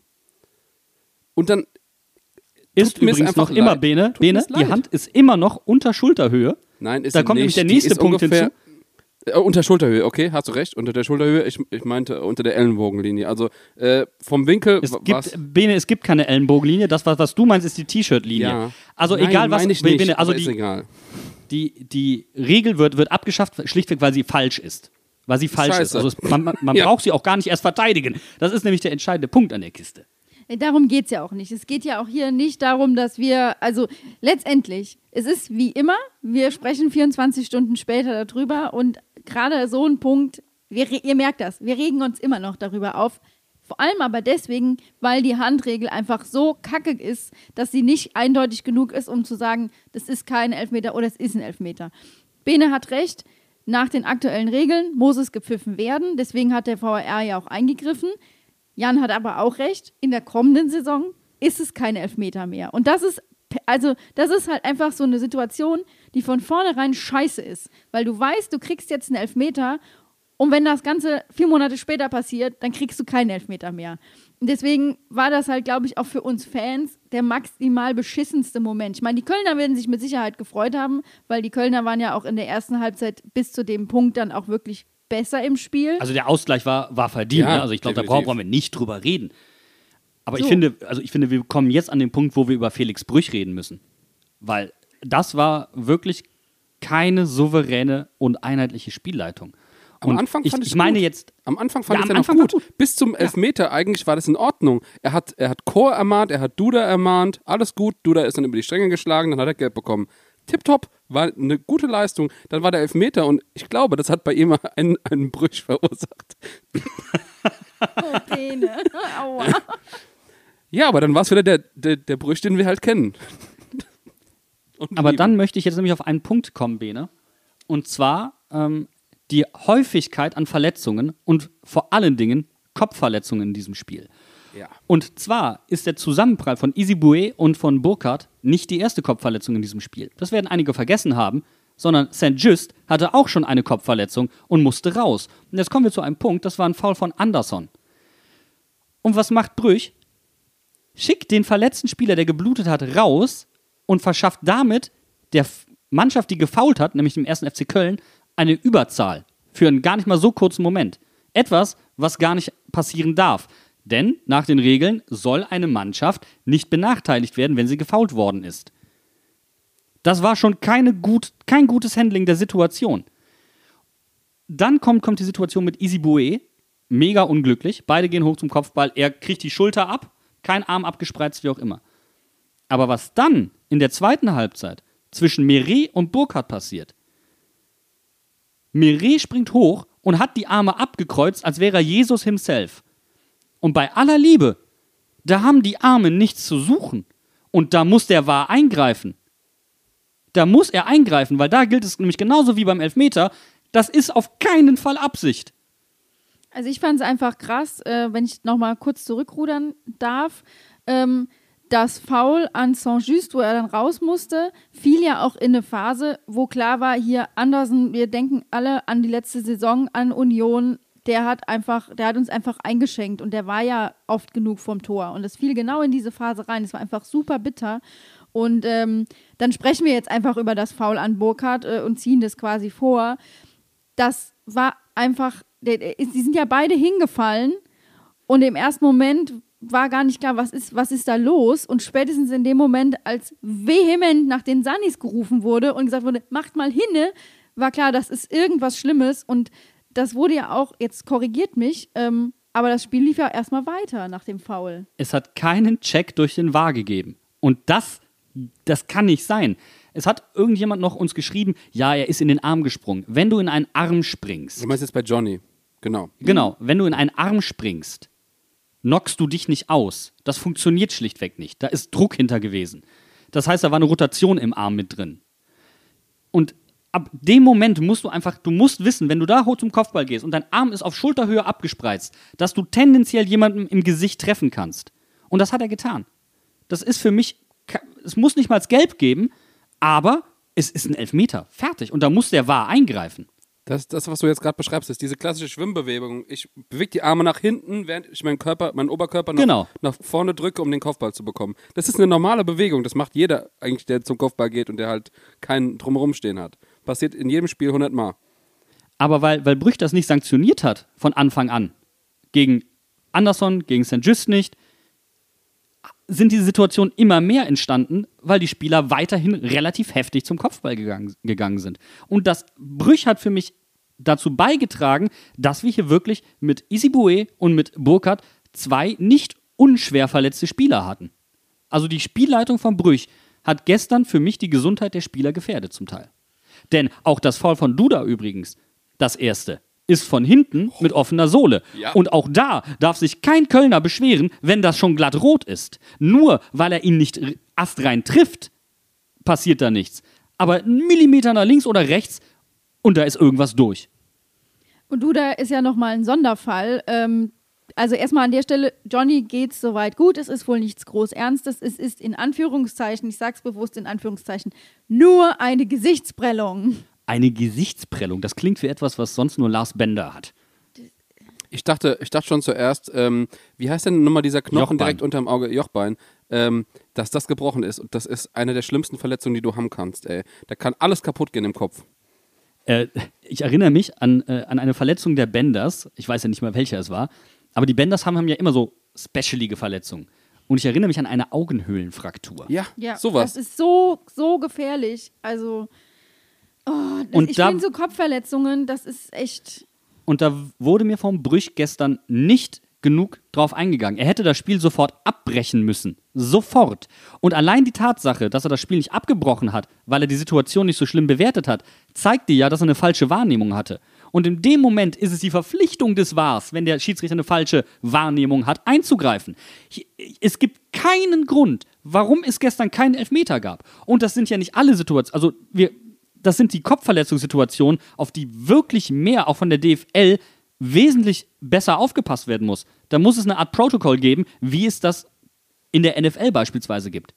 und dann Ist übrigens einfach noch immer, leid. Bene, Tut Bene, mir's die. Hand ist immer noch unter Schulterhöhe. Nein, ist Da kommt nämlich nicht. der Die nächste Punkt ungefähr, hinzu. Äh, unter Schulterhöhe, okay, hast du recht. Unter der Schulterhöhe, ich, ich meinte unter der Ellenbogenlinie. Also äh, vom Winkel Es gibt, Bene, es gibt keine Ellenbogenlinie. Das, was, was du meinst, ist die T-Shirt-Linie. Ja. Also Nein, egal was, meine ich Bene, nicht, also aber ist die, egal. die, die Regel wird, wird abgeschafft, schlichtweg, weil sie falsch ist. Weil sie falsch ist. Scheiße. Also es, man, man, man Ja. braucht sie auch gar nicht erst verteidigen. Das ist nämlich der entscheidende Punkt an der Kiste. Ey, Darum geht es ja auch nicht. Es geht ja auch hier nicht darum, dass wir, also letztendlich, es ist wie immer, wir sprechen 24 Stunden später darüber und gerade so ein Punkt, wir, ihr merkt das, wir regen uns immer noch darüber auf. Vor allem aber deswegen, weil die Handregel einfach so kacke ist, dass sie nicht eindeutig genug ist, um zu sagen, das ist kein Elfmeter oder es ist ein Elfmeter. Bene hat recht, nach den aktuellen Regeln muss es gepfiffen werden, deswegen hat der VAR ja auch eingegriffen. Jan hat aber auch recht, in der kommenden Saison ist es kein Elfmeter mehr. Und das ist, also, das ist halt einfach so eine Situation, die von vornherein scheiße ist. Weil du weißt, du kriegst jetzt einen Elfmeter und wenn das Ganze vier Monate später passiert, dann kriegst du keinen Elfmeter mehr. Und deswegen war das halt, glaube ich, auch für uns Fans der maximal beschissenste Moment. Ich meine, die Kölner werden sich mit Sicherheit gefreut haben, weil die Kölner waren ja auch in der ersten Halbzeit bis zu dem Punkt dann auch wirklich besser im Spiel. Also der Ausgleich war, war verdient. Ja, ne? Also ich glaube, da brauchen wir nicht drüber reden. Aber ich So. finde, also ich finde, wir kommen jetzt an den Punkt, wo wir über Felix Brüch reden müssen. Weil das war wirklich keine souveräne und einheitliche Spielleitung. Am Und Anfang ich, fand ich meine gut. jetzt, Am Anfang fand Ja, ich es am ja noch gut. gut. Bis zum Elfmeter eigentlich war das in Ordnung. Er hat, er hat Chor ermahnt, er hat Duda ermahnt, alles gut. Duda ist dann über die Stränge geschlagen, dann hat er Gelb bekommen. Tipptopp, war eine gute Leistung. Dann war der Elfmeter und ich glaube, das hat bei ihm einen, einen Brüch verursacht. Oh, Bene. Aua. Ja, aber dann war es wieder der, der, der Brüch, den wir halt kennen. Aber dann möchte ich jetzt nämlich auf einen Punkt kommen, Bene. Und zwar ähm, die Häufigkeit an Verletzungen und vor allen Dingen Kopfverletzungen in diesem Spiel. Ja. Und zwar ist der Zusammenprall von Isibue und von Burkhardt nicht die erste Kopfverletzung in diesem Spiel. Das werden einige vergessen haben, sondern St. Just hatte auch schon eine Kopfverletzung und musste raus. Und jetzt kommen wir zu einem Punkt, das war ein Foul von Anderson. Und was macht Brüch? Schickt den verletzten Spieler, der geblutet hat, raus und verschafft damit der Mannschaft, die gefault hat, nämlich dem ersten FC Köln, eine Überzahl für einen gar nicht mal so kurzen Moment. Etwas, was gar nicht passieren darf. Denn nach den Regeln soll eine Mannschaft nicht benachteiligt werden, wenn sie gefault worden ist. Das war schon gut, kein gutes Handling der Situation. Dann kommt, kommt die Situation mit Isibue. Mega unglücklich. Beide gehen hoch zum Kopfball. Er kriegt die Schulter ab. Kein Arm abgespreizt, wie auch immer. Aber was dann in der zweiten Halbzeit zwischen Meret und Burkhardt passiert, Meret springt hoch und hat die Arme abgekreuzt, als wäre er Jesus himself. Und bei aller Liebe, da haben die Arme nichts zu suchen. Und da muss der wahr eingreifen. Da muss er eingreifen, weil da gilt es nämlich genauso wie beim Elfmeter, das ist auf keinen Fall Absicht. Also ich fand es einfach krass, äh, wenn ich nochmal kurz zurückrudern darf. Ähm, das Foul an Saint-Just, wo er dann raus musste, fiel ja auch in eine Phase, wo klar war, hier Andersen, wir denken alle an die letzte Saison, an Union, der hat einfach, der hat uns einfach eingeschenkt und der war ja oft genug vom Tor. Und das fiel genau in diese Phase rein. Es war einfach super bitter. Und ähm, dann sprechen wir jetzt einfach über das Foul an Burkhardt äh, und ziehen das quasi vor. Das war einfach, sie sind ja beide hingefallen und im ersten Moment war gar nicht klar, was ist, was ist da los. Und spätestens in dem Moment, als vehement nach den Sanis gerufen wurde und gesagt wurde, macht mal hinne, war klar, das ist irgendwas Schlimmes. Und das wurde ja auch, jetzt korrigiert mich, ähm, aber das Spiel lief ja erstmal weiter nach dem Foul. Es hat keinen Check durch den War gegeben. Und das, das kann nicht sein. Es hat irgendjemand noch uns geschrieben, ja, er ist in den Arm gesprungen. Wenn du in einen Arm springst, Du meinst jetzt bei Johnny. Genau. Genau, wenn du in einen Arm springst, knockst du dich nicht aus. Das funktioniert schlichtweg nicht. Da ist Druck hinter gewesen. Das heißt, da war eine Rotation im Arm mit drin. Und ab dem Moment musst du einfach, du musst wissen, wenn du da hoch zum Kopfball gehst und dein Arm ist auf Schulterhöhe abgespreizt, dass du tendenziell jemanden im Gesicht treffen kannst. Und das hat er getan. Das ist für mich, es muss nicht mal Gelb geben, aber es ist ein Elfmeter. Fertig. Und da muss der wahr eingreifen. Das, das, was du jetzt gerade beschreibst, ist diese klassische Schwimmbewegung. Ich bewege die Arme nach hinten, während ich meinen Körper, meinen Oberkörper nach, Genau. nach vorne drücke, um den Kopfball zu bekommen. Das ist eine normale Bewegung. Das macht jeder eigentlich, der zum Kopfball geht und der halt keinen drumherum stehen hat. Passiert in jedem Spiel 100 Mal. Aber weil, weil Brüch das nicht sanktioniert hat von Anfang an, gegen Anderson, gegen St. Just nicht, sind diese Situationen immer mehr entstanden, weil die Spieler weiterhin relativ heftig zum Kopfball gegangen, gegangen sind. Und das Brüch hat für mich dazu beigetragen, dass wir hier wirklich mit Isibue und mit Burkhardt zwei nicht unschwer verletzte Spieler hatten. Also die Spielleitung von Brüch hat gestern für mich die Gesundheit der Spieler gefährdet zum Teil. Denn auch das Foul von Duda übrigens, das erste, ist von hinten mit offener Sohle. Ja. Und auch da darf sich kein Kölner beschweren, wenn das schon glatt rot ist. Nur weil er ihn nicht astrein trifft, passiert da nichts. Aber einen Millimeter nach links oder rechts und da ist irgendwas durch. Und Duda ist ja nochmal ein Sonderfall. Ähm, also erstmal an der Stelle, Johnny geht's soweit gut, es ist wohl nichts groß Ernstes, es ist in Anführungszeichen, ich sag's bewusst in Anführungszeichen, nur eine Gesichtsprellung. Eine Gesichtsprellung, das klingt wie etwas, was sonst nur Lars Bender hat. Ich dachte, ich dachte schon zuerst, ähm, wie heißt denn nochmal dieser Knochen Jochbein. direkt unterm Auge, Jochbein, ähm, dass das gebrochen ist. Und das ist eine der schlimmsten Verletzungen, die du haben kannst, ey. Da kann alles kaputt gehen im Kopf. Äh, ich erinnere mich an, äh, an eine Verletzung der Benders. Ich weiß ja nicht mehr, welcher es war. Aber die Benders haben, haben ja immer so specialige Verletzungen. Und ich erinnere mich an eine Augenhöhlenfraktur. Ja, Ja, sowas. das ist so, so gefährlich. Also, oh, das, Und ich finde so Kopfverletzungen, das ist echt. Und da wurde mir vom Brüch gestern nicht genug drauf eingegangen. Er hätte das Spiel sofort abbrechen müssen. Sofort. Und allein die Tatsache, dass er das Spiel nicht abgebrochen hat, weil er die Situation nicht so schlimm bewertet hat, zeigte ja, dass er eine falsche Wahrnehmung hatte. Und in dem Moment ist es die Verpflichtung des Wahrs, wenn der Schiedsrichter eine falsche Wahrnehmung hat, einzugreifen. Es gibt keinen Grund, warum es gestern keinen Elfmeter gab. Und das sind ja nicht alle Situationen. Also wir, das sind die Kopfverletzungssituationen, auf die wirklich mehr auch von der DFL wesentlich besser aufgepasst werden muss. Da muss es eine Art Protokoll geben, wie es das in der NFL beispielsweise gibt.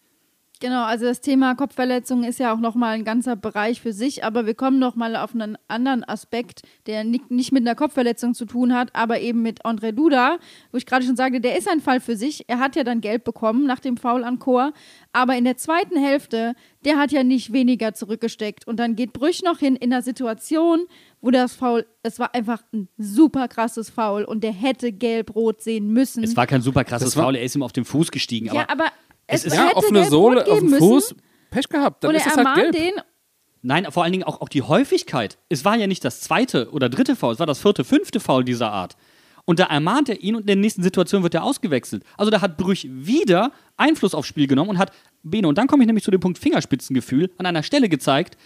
Genau, also das Thema Kopfverletzungen ist ja auch nochmal ein ganzer Bereich für sich, aber wir kommen nochmal auf einen anderen Aspekt, der ni- nicht mit einer Kopfverletzung zu tun hat, aber eben mit André Duda, wo ich gerade schon sagte, der ist ein Fall für sich. Er hat ja dann gelb bekommen nach dem Foul an Chor, aber in der zweiten Hälfte, der hat ja nicht weniger zurückgesteckt und dann geht Brüch noch hin in einer Situation, wo das Foul, es war einfach ein super krasses Foul und der hätte gelb-rot sehen müssen. Es war kein super krasses Foul, er ist ihm auf den Fuß gestiegen. ja, aber aber es, es ist- Ja, offene Sohle, auf dem Fuß, müssen. Pech gehabt. Dann Und ist er es halt ermahnt gelb. den Nein, vor allen Dingen auch, auch die Häufigkeit. Es war ja nicht das zweite oder dritte Foul, es war das vierte, fünfte Foul dieser Art. Und da ermahnt er ihn und in der nächsten Situation wird er ausgewechselt. Also da hat Brüch wieder Einfluss aufs Spiel genommen und hat Bene, und dann komme ich nämlich zu dem Punkt Fingerspitzengefühl, an einer Stelle gezeigt,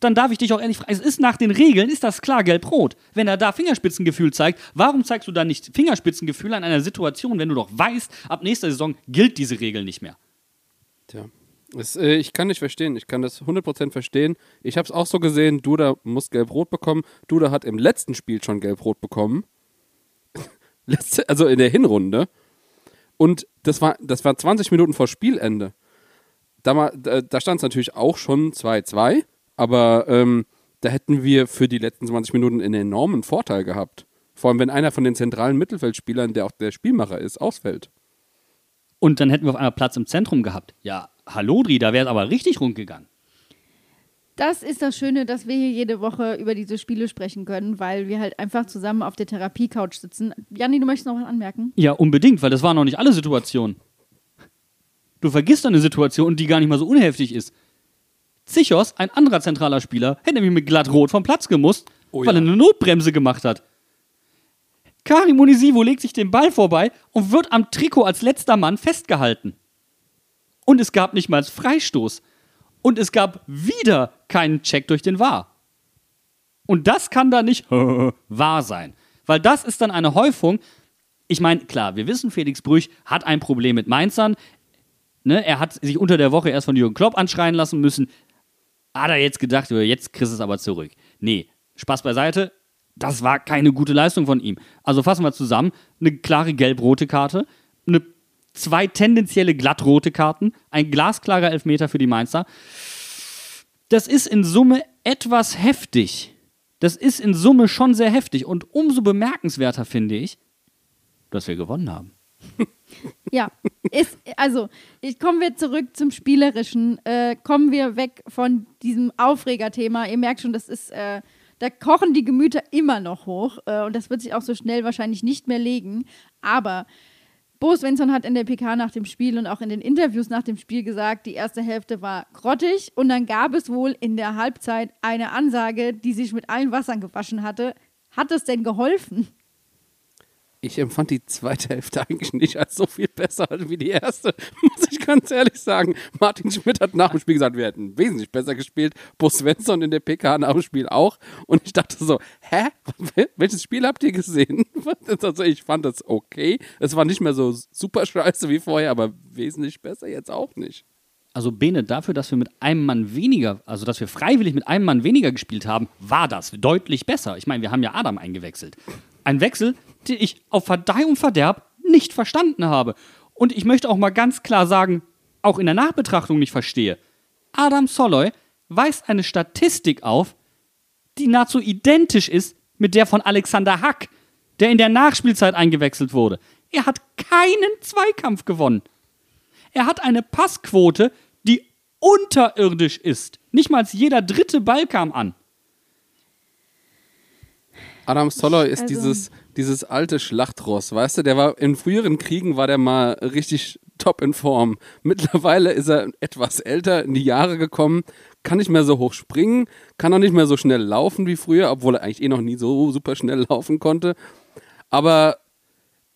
dann darf ich dich auch ehrlich fragen, es ist nach den Regeln, ist das klar gelb-rot. Wenn er da Fingerspitzengefühl zeigt, warum zeigst du dann nicht Fingerspitzengefühl an einer Situation, wenn du doch weißt, ab nächster Saison gilt diese Regel nicht mehr? Tja. Es, äh, ich kann nicht verstehen. Ich kann das 100% verstehen. Ich habe es auch so gesehen. Duda muss gelb-rot bekommen. Duda hat im letzten Spiel schon gelb-rot bekommen. Letzte, also in der Hinrunde. Und das war, das war 20 Minuten vor Spielende. Da, da, da stand es natürlich auch schon 2-2. Aber ähm, da hätten wir für die letzten 20 Minuten einen enormen Vorteil gehabt. Vor allem, wenn einer von den zentralen Mittelfeldspielern, der auch der Spielmacher ist, ausfällt. Und dann hätten wir auf einmal Platz im Zentrum gehabt. Ja, Hallodri, da wäre es aber richtig rund gegangen. Das ist das Schöne, dass wir hier jede Woche über diese Spiele sprechen können, weil wir halt einfach zusammen auf der Therapie-Couch sitzen. Janni, du möchtest noch was anmerken? Ja, unbedingt, weil das waren noch nicht alle Situationen. Du vergisst eine Situation, die gar nicht mal so unheftig ist. Zichos, ein anderer zentraler Spieler, hätte nämlich mit glatt rot vom Platz gemusst, Oh weil ja. er eine Notbremse gemacht hat. Karim Munisivo legt sich den Ball vorbei und wird am Trikot als letzter Mann festgehalten. Und es gab nicht mal Freistoß. Und es gab wieder keinen Check durch den VAR. Und das kann da nicht wahr sein. Weil das ist dann eine Häufung. Ich meine, klar, wir wissen, Felix Brüch hat ein Problem mit Mainzern. Ne, er hat sich unter der Woche erst von Jürgen Klopp anschreien lassen müssen. Hat er jetzt gedacht, jetzt kriegst du es aber zurück. Nee, Spaß beiseite. Das war keine gute Leistung von ihm. Also fassen wir zusammen: eine klare gelb-rote Karte, eine, zwei tendenzielle glattrote Karten, ein glasklarer Elfmeter für die Mainzer. Das ist in Summe etwas heftig. Das ist in Summe schon sehr heftig. Und umso bemerkenswerter finde ich, dass wir gewonnen haben. Ja, ist, also ich, kommen wir zurück zum Spielerischen. Äh, kommen wir weg von diesem Aufregerthema. Ihr merkt schon, das ist, äh, Da kochen die Gemüter immer noch hoch äh, und das wird sich auch so schnell wahrscheinlich nicht mehr legen. Aber Bo Svensson hat in der PK nach dem Spiel und auch in den Interviews nach dem Spiel gesagt, die erste Hälfte war grottig und dann gab es wohl in der Halbzeit eine Ansage, die sich mit allen Wassern gewaschen hatte. Hat es denn geholfen? Ich empfand die zweite Hälfte eigentlich nicht als so viel besser wie die erste, muss ich ganz ehrlich sagen. Martin Schmidt hat nach dem Spiel gesagt, wir hätten wesentlich besser gespielt. Bo Svensson in der PK nach dem Spiel auch. Und ich dachte so, hä? Welches Spiel habt ihr gesehen? Also ich fand das okay. Es war nicht mehr so super scheiße wie vorher, aber wesentlich besser jetzt auch nicht. Also Bene, dafür, dass wir mit einem Mann weniger, also dass wir freiwillig mit einem Mann weniger gespielt haben, war das deutlich besser. Ich meine, wir haben ja Adam eingewechselt. Ein Wechsel, den ich auf Verdeih und Verderb nicht verstanden habe. Und ich möchte auch mal ganz klar sagen, auch in der Nachbetrachtung nicht verstehe. Adam Soloy weist eine Statistik auf, die nahezu identisch ist mit der von Alexander Hack, der in der Nachspielzeit eingewechselt wurde. Er hat keinen Zweikampf gewonnen. Er hat eine Passquote, die unterirdisch ist. Nicht mal jeder dritte Ball kam an. Adam Soloy ist Also- dieses, dieses alte Schlachtross, weißt du, der war in früheren Kriegen war der mal richtig top in Form. Mittlerweile ist er etwas älter, in die Jahre gekommen, kann nicht mehr so hoch springen, kann auch nicht mehr so schnell laufen wie früher, obwohl er eigentlich eh noch nie so super schnell laufen konnte. Aber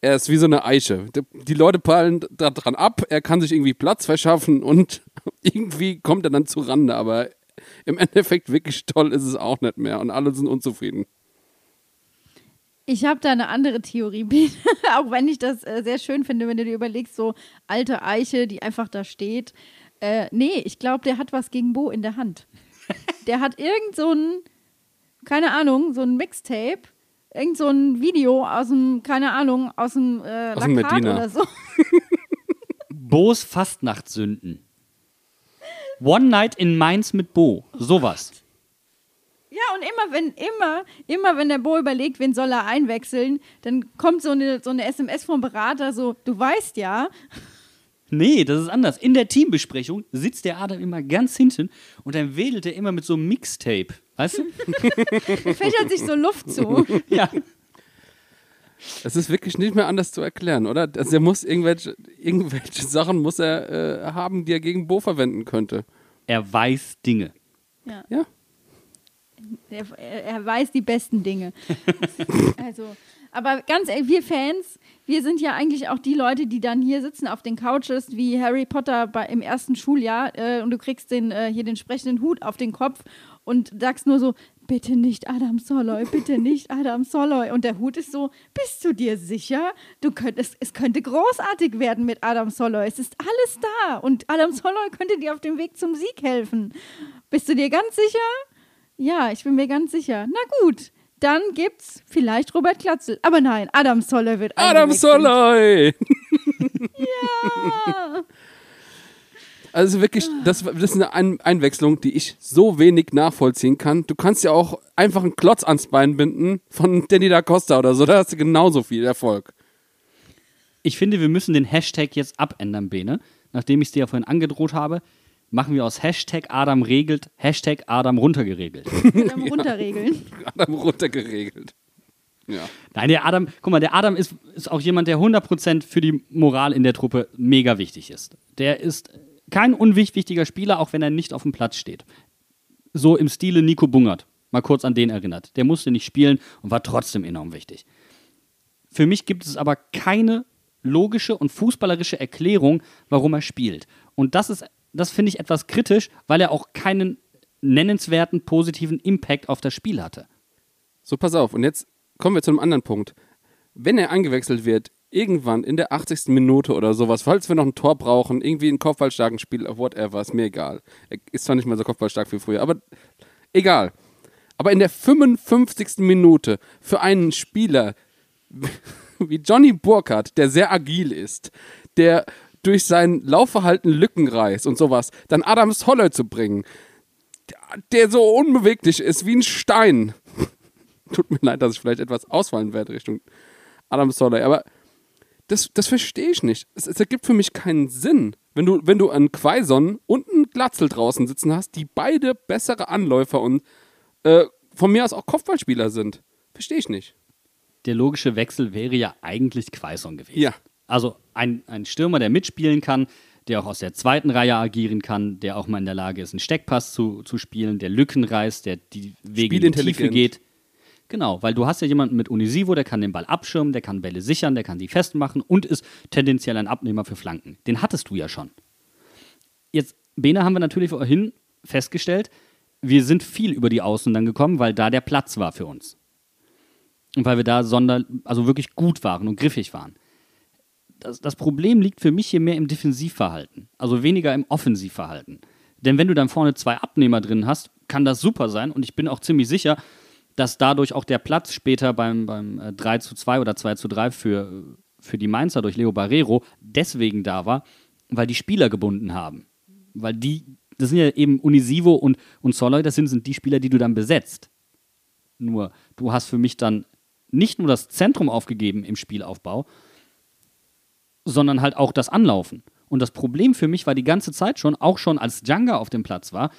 er ist wie so eine Eiche. Die- Leute prallen da dran ab, er kann sich irgendwie Platz verschaffen und irgendwie kommt er dann zu Rande, aber im Endeffekt wirklich toll ist es auch nicht mehr und alle sind unzufrieden. Ich habe da eine andere Theorie, auch wenn ich das äh, sehr schön finde, wenn du dir überlegst, so alte Eiche, die einfach da steht. Äh, nee, ich glaube, der hat was gegen Bo in der Hand. Der hat irgend so ein, keine Ahnung, so ein Mixtape, irgend so ein Video aus dem, keine Ahnung, aus dem äh, Aus dem Medina. oder so. Bo's Fastnachtssünden. One Night in Mainz mit Bo. Sowas. Ja, und immer wenn, immer, immer wenn der Bo überlegt, wen soll er einwechseln, dann kommt so eine, so eine SMS vom Berater, so, du weißt ja, Nee, das ist anders. In der Teambesprechung sitzt der Adam immer ganz hinten und dann wedelt er immer mit so einem Mixtape. Weißt du? fächert sich so Luft zu. ja. Es ist wirklich nicht mehr anders zu erklären, oder? Also er muss irgendwelche, irgendwelche Sachen muss er äh, haben, die er gegen Bo verwenden könnte. Er weiß Dinge. Ja. Ja. Er, er, weiß die besten Dinge. also, aber ganz ehrlich, wir Fans, wir sind ja eigentlich auch die Leute, die dann hier sitzen auf den Couches wie Harry Potter bei, im ersten Schuljahr äh, und du kriegst den, äh, hier den sprechenden Hut auf den Kopf und sagst nur so, bitte nicht Adam Soloy, bitte nicht Adam Soloy. Und der Hut ist so, bist du dir sicher? Du könntest, es könnte großartig werden mit Adam Soloy. Es ist alles da und Adam Soloy könnte dir auf dem Weg zum Sieg helfen. Bist du dir ganz sicher? Ja, ich bin mir ganz sicher. Na gut, dann gibt's vielleicht Robert Klatzel. Aber nein, Adam Soller wird Adam. Soloy! Ja. Also wirklich, das, das ist eine Ein Einwechslung, die ich so wenig nachvollziehen kann. Du kannst ja auch einfach einen Klotz ans Bein binden von Danny da Costa oder so, da hast du genauso viel Erfolg. Ich finde, wir müssen den Hashtag jetzt abändern, Bene. Nachdem ich es dir ja vorhin angedroht habe, machen wir aus Hashtag Adam regelt Hashtag Adam runtergeregelt. Adam runterregeln. Adam runtergeregelt. Ja. Nein, der Adam, guck mal, der Adam ist, ist auch jemand, der 100% für die Moral in der Truppe mega wichtig ist. Der ist kein unwichtiger Spieler, auch wenn er nicht auf dem Platz steht. So im Stile Nico Bungert. Mal kurz an den erinnert. Der musste nicht spielen und war trotzdem enorm wichtig. Für mich gibt es aber keine logische und fußballerische Erklärung, warum er spielt. Und das ist, das finde ich etwas kritisch, weil er auch keinen nennenswerten positiven Impact auf das Spiel hatte. So, pass auf. Und jetzt kommen wir zu einem anderen Punkt. Wenn er eingewechselt wird, irgendwann in der 80. Minute oder sowas, falls wir noch ein Tor brauchen, irgendwie einen kopfballstarken Spieler, whatever, ist mir egal. Er ist zwar nicht mehr so kopfballstark wie früher, aber egal. Aber in der 55. Minute für einen Spieler wie Johnny Burkhardt, der sehr agil ist, der durch sein Laufverhalten Lücken reißt und sowas, dann Adams Holler zu bringen, der, so unbeweglich ist wie ein Stein. Tut mir leid, dass ich vielleicht etwas ausfallen werde Richtung Adam Solley, aber das, das verstehe ich nicht. Es, es ergibt für mich keinen Sinn. Wenn du, wenn du einen Quaison und einen Glatzel draußen sitzen hast, die beide bessere Anläufer und äh, von mir aus auch Kopfballspieler sind. Verstehe ich nicht. Der logische Wechsel wäre ja eigentlich Quaison gewesen. Ja. Also ein, ein Stürmer, der mitspielen kann, der auch aus der zweiten Reihe agieren kann, der auch mal in der Lage ist, einen Steckpass zu, zu spielen, der Lücken reißt, der die Wege in die Tiefe geht. Genau, weil du hast ja jemanden mit Unisivo, der kann den Ball abschirmen, der kann Bälle sichern, der kann sie festmachen und ist tendenziell ein Abnehmer für Flanken. Den hattest du ja schon. Jetzt, Bene haben wir natürlich vorhin festgestellt, wir sind viel über die Außen dann gekommen, weil da der Platz war für uns. Und weil wir da sonder, also wirklich gut waren und griffig waren. Das, das Problem liegt für mich hier mehr im Defensivverhalten, also weniger im Offensivverhalten. Denn wenn du dann vorne zwei Abnehmer drin hast, kann das super sein und ich bin auch ziemlich sicher, dass dadurch auch der Platz später beim, beim äh, 3 zu 2 oder 2 zu 3 für, für die Mainzer durch Leo Barrero deswegen da war, weil die Spieler gebunden haben. Weil die, das sind ja eben Unisivo und, und Soloy, das sind, sind die Spieler, die du dann besetzt. Nur, du hast für mich dann nicht nur das Zentrum aufgegeben im Spielaufbau, sondern halt auch das Anlaufen. Und das Problem für mich war die ganze Zeit schon, auch schon als Djanga auf dem Platz war,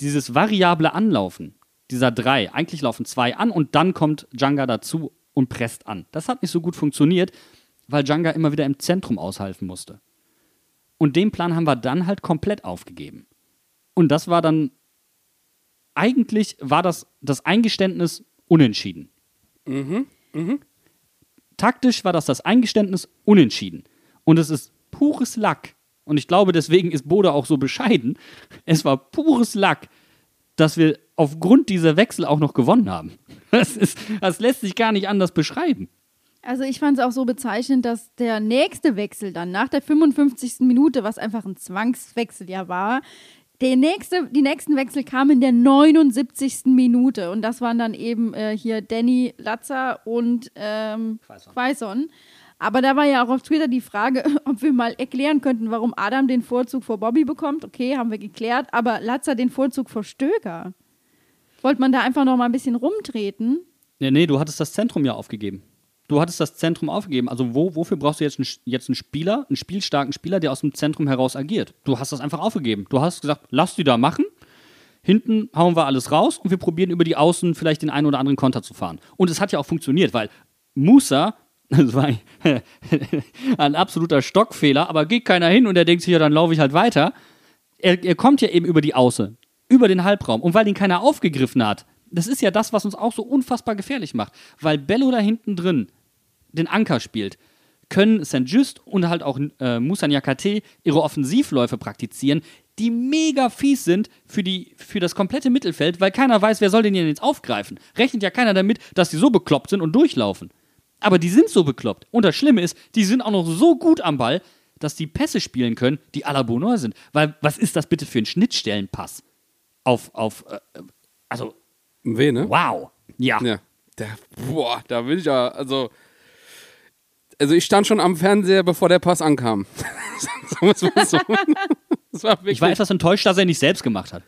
dieses variable Anlaufen dieser drei. Eigentlich laufen zwei an und dann kommt Djanga dazu und presst an. Das hat nicht so gut funktioniert, weil Djanga immer wieder im Zentrum aushalten musste. Und den Plan haben wir dann halt komplett aufgegeben. Und das war dann, eigentlich war das das Eingeständnis unentschieden. Taktisch war das das Eingeständnis unentschieden. Und es ist pures Lack. Und ich glaube, deswegen ist Bode auch so bescheiden. Es war pures Lack, dass wir aufgrund dieser Wechsel auch noch gewonnen haben. Das, ist, das lässt sich gar nicht anders beschreiben. Also ich fand es auch so bezeichnend, dass der nächste Wechsel dann nach der 55. Minute, was einfach ein Zwangswechsel ja war, der nächste, die nächsten Wechsel kamen in der 79. Minute und das waren dann eben äh, hier Danny Latzer und ähm, Quaison. Quaison. Aber da war ja auch auf Twitter die Frage, ob wir mal erklären könnten, warum Adam den Vorzug vor Bobby bekommt. Okay, haben wir geklärt, aber Latzer den Vorzug vor Stöger. Wollte man da einfach noch mal ein bisschen rumtreten? Nee, nee, du hattest das Zentrum ja aufgegeben. Du hattest das Zentrum aufgegeben. Also wo, wofür brauchst du jetzt einen, jetzt einen Spieler, einen spielstarken Spieler, der aus dem Zentrum heraus agiert? Du hast das einfach aufgegeben. Du hast gesagt, lass die da machen. Hinten hauen wir alles raus und wir probieren über die Außen vielleicht den einen oder anderen Konter zu fahren. Und es hat ja auch funktioniert, weil Musa, das war ein absoluter Stockfehler, aber geht keiner hin und er denkt sich, ja, dann laufe ich halt weiter. Er, er kommt ja eben über die Außen, über den Halbraum. Und weil ihn keiner aufgegriffen hat, das ist ja das, was uns auch so unfassbar gefährlich macht. Weil Bello da hinten drin den Anker spielt, können St. Just und halt auch äh, Moussa Niakate ihre Offensivläufe praktizieren, die mega fies sind für, die, für das komplette Mittelfeld, weil keiner weiß, wer soll den jetzt aufgreifen. Rechnet ja keiner damit, dass die so bekloppt sind und durchlaufen. Aber die sind so bekloppt. Und das Schlimme ist, die sind auch noch so gut am Ball, dass die Pässe spielen können, die à la Bonheur sind. Weil, was ist das bitte für ein Schnittstellenpass? Auf, auf, äh, also, Weh, ne? wow. Ja. Ja. Der, boah, da will ich ja, also. Also ich stand schon am Fernseher, bevor der Pass ankam. so so. War Ich war etwas enttäuscht, dass er nicht selbst gemacht hat.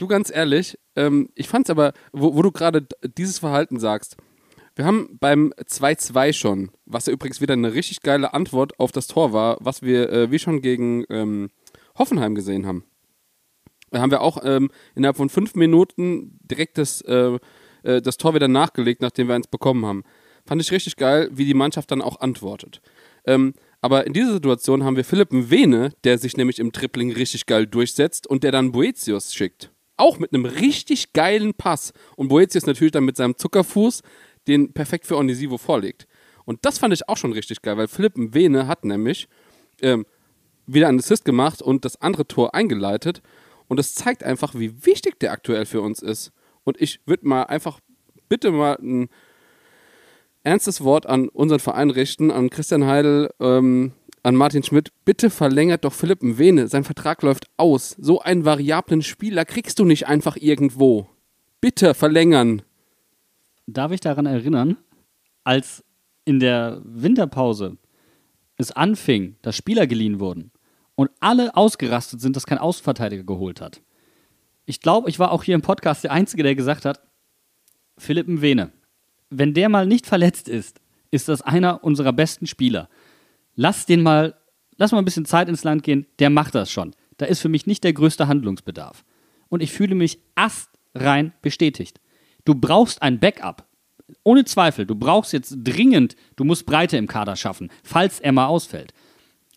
du ganz ehrlich, ähm, ich fand's aber, wo, wo du gerade dieses Verhalten sagst, wir haben beim 2-2 schon, was ja übrigens wieder eine richtig geile Antwort auf das Tor war, was wir äh, wie schon gegen ähm, Hoffenheim gesehen haben. Da haben wir auch ähm, innerhalb von fünf Minuten direkt das, äh, äh, das Tor wieder nachgelegt, nachdem wir eins bekommen haben. Fand ich richtig geil, wie die Mannschaft dann auch antwortet. Ähm, aber in dieser Situation haben wir Philipp Mwene, der sich nämlich im Tripling richtig geil durchsetzt und der dann Boetius schickt. Auch mit einem richtig geilen Pass. Und Boetius natürlich dann mit seinem Zuckerfuß den perfekt für Onisivo vorlegt. Und das fand ich auch schon richtig geil, weil Philipp Mwene hat nämlich ähm, wieder einen Assist gemacht und das andere Tor eingeleitet. Und das zeigt einfach, wie wichtig der aktuell für uns ist. Und ich würde mal einfach bitte mal ein ernstes Wort an unseren Verein richten, an Christian Heidel, ähm, an Martin Schmidt. Bitte verlängert doch Philipp Mwene. Sein Vertrag läuft aus. So einen variablen Spieler kriegst du nicht einfach irgendwo. Bitte verlängern. Darf ich daran erinnern, als in der Winterpause es anfing, dass Spieler geliehen wurden und alle ausgerastet sind, dass kein Außenverteidiger geholt hat. Ich glaube, ich war auch hier im Podcast der Einzige, der gesagt hat, Philipp Mwene, wenn der mal nicht verletzt ist, ist das einer unserer besten Spieler. Lass den mal, lass mal ein bisschen Zeit ins Land gehen, der macht das schon. Da ist für mich nicht der größte Handlungsbedarf. Und ich fühle mich astrein bestätigt. Du brauchst ein Backup. Ohne Zweifel, du brauchst jetzt dringend, du musst Breite im Kader schaffen, falls er mal ausfällt.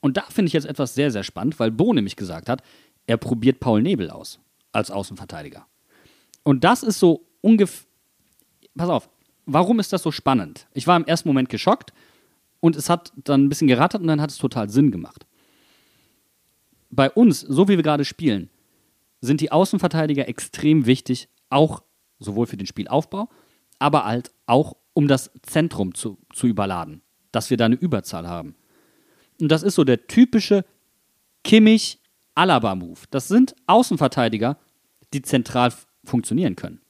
Und da finde ich jetzt etwas sehr, sehr spannend, weil Bo nämlich gesagt hat, er probiert Paul Nebel aus als Außenverteidiger. Und das ist so ungefähr. Pass auf, warum ist das so spannend? Ich war im ersten Moment geschockt und es hat dann ein bisschen gerattert und dann hat es total Sinn gemacht. Bei uns, so wie wir gerade spielen, sind die Außenverteidiger extrem wichtig, auch sowohl für den Spielaufbau, aber halt auch um das Zentrum zu, zu überladen, dass wir da eine Überzahl haben. Und das ist so der typische Kimmich-Alaba-Move. Das sind Außenverteidiger, die zentral funktionieren können.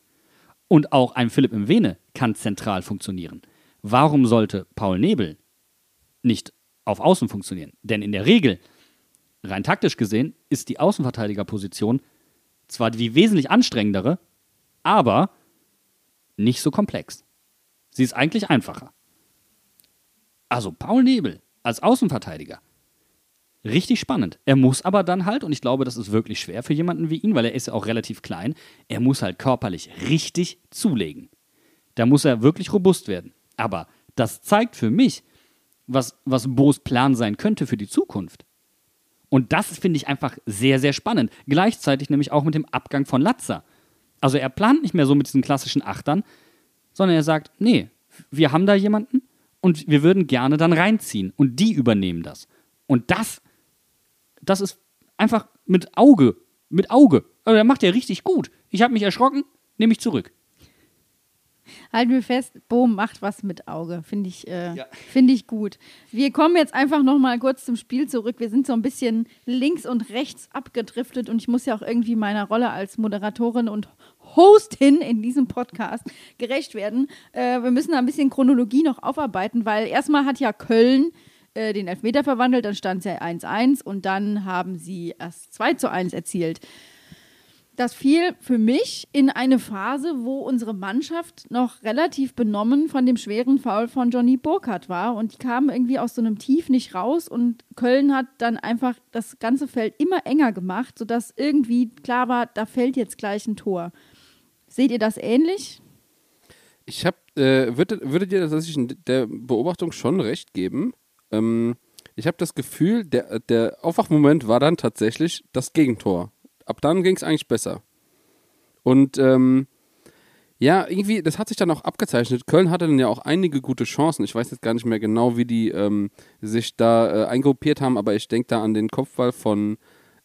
Und auch ein Philipp Mwene kann zentral funktionieren. Warum sollte Paul Nebel nicht auf Außen funktionieren? Denn in der Regel, rein taktisch gesehen, ist die Außenverteidigerposition zwar die wesentlich anstrengendere, aber nicht so komplex. Sie ist eigentlich einfacher. Also Paul Nebel als Außenverteidiger. Richtig spannend. Er muss aber dann halt, und ich glaube, das ist wirklich schwer für jemanden wie ihn, weil er ist ja auch relativ klein, er muss halt körperlich richtig zulegen. Da muss er wirklich robust werden. Aber das zeigt für mich, was, was Bo's Plan sein könnte für die Zukunft. Und das finde ich einfach sehr, sehr spannend. Gleichzeitig nämlich auch mit dem Abgang von Latzer. Also er plant nicht mehr so mit diesen klassischen Achtern, sondern er sagt, nee, wir haben da jemanden und wir würden gerne dann reinziehen und die übernehmen das. Und das, das ist einfach mit Auge, mit Auge. Also er macht ja richtig gut. Ich habe mich erschrocken, nehme ich zurück. Halten wir fest, Boom macht was mit Auge. Finde ich, äh, find ich gut. Wir kommen jetzt einfach noch mal kurz zum Spiel zurück. Wir sind so ein bisschen links und rechts abgedriftet und ich muss ja auch irgendwie meiner Rolle als Moderatorin und Hostin in diesem Podcast gerecht werden. Äh, wir müssen da ein bisschen Chronologie noch aufarbeiten, weil erstmal hat ja Köln äh, den Elfmeter verwandelt, dann stand es ja 1-1 und dann haben sie erst 2 zu 1 erzielt. Das fiel für mich in eine Phase, wo unsere Mannschaft noch relativ benommen von dem schweren Foul von Johnny Burkhardt war. Und die kamen irgendwie aus so einem Tief nicht raus. Und Köln hat dann einfach das ganze Feld immer enger gemacht, sodass irgendwie klar war, da fällt jetzt gleich ein Tor. Seht ihr das ähnlich? Ich habe, äh, würdet, würdet ihr tatsächlich der Beobachtung schon recht geben? Ähm, ich habe das Gefühl, der, der Aufwachmoment war dann tatsächlich das Gegentor ab dann ging es eigentlich besser. Und ähm, ja, irgendwie, das hat sich dann auch abgezeichnet. Köln hatte dann ja auch einige gute Chancen. Ich weiß jetzt gar nicht mehr genau, wie die ähm, sich da äh, eingruppiert haben, aber ich denke da an den Kopfball von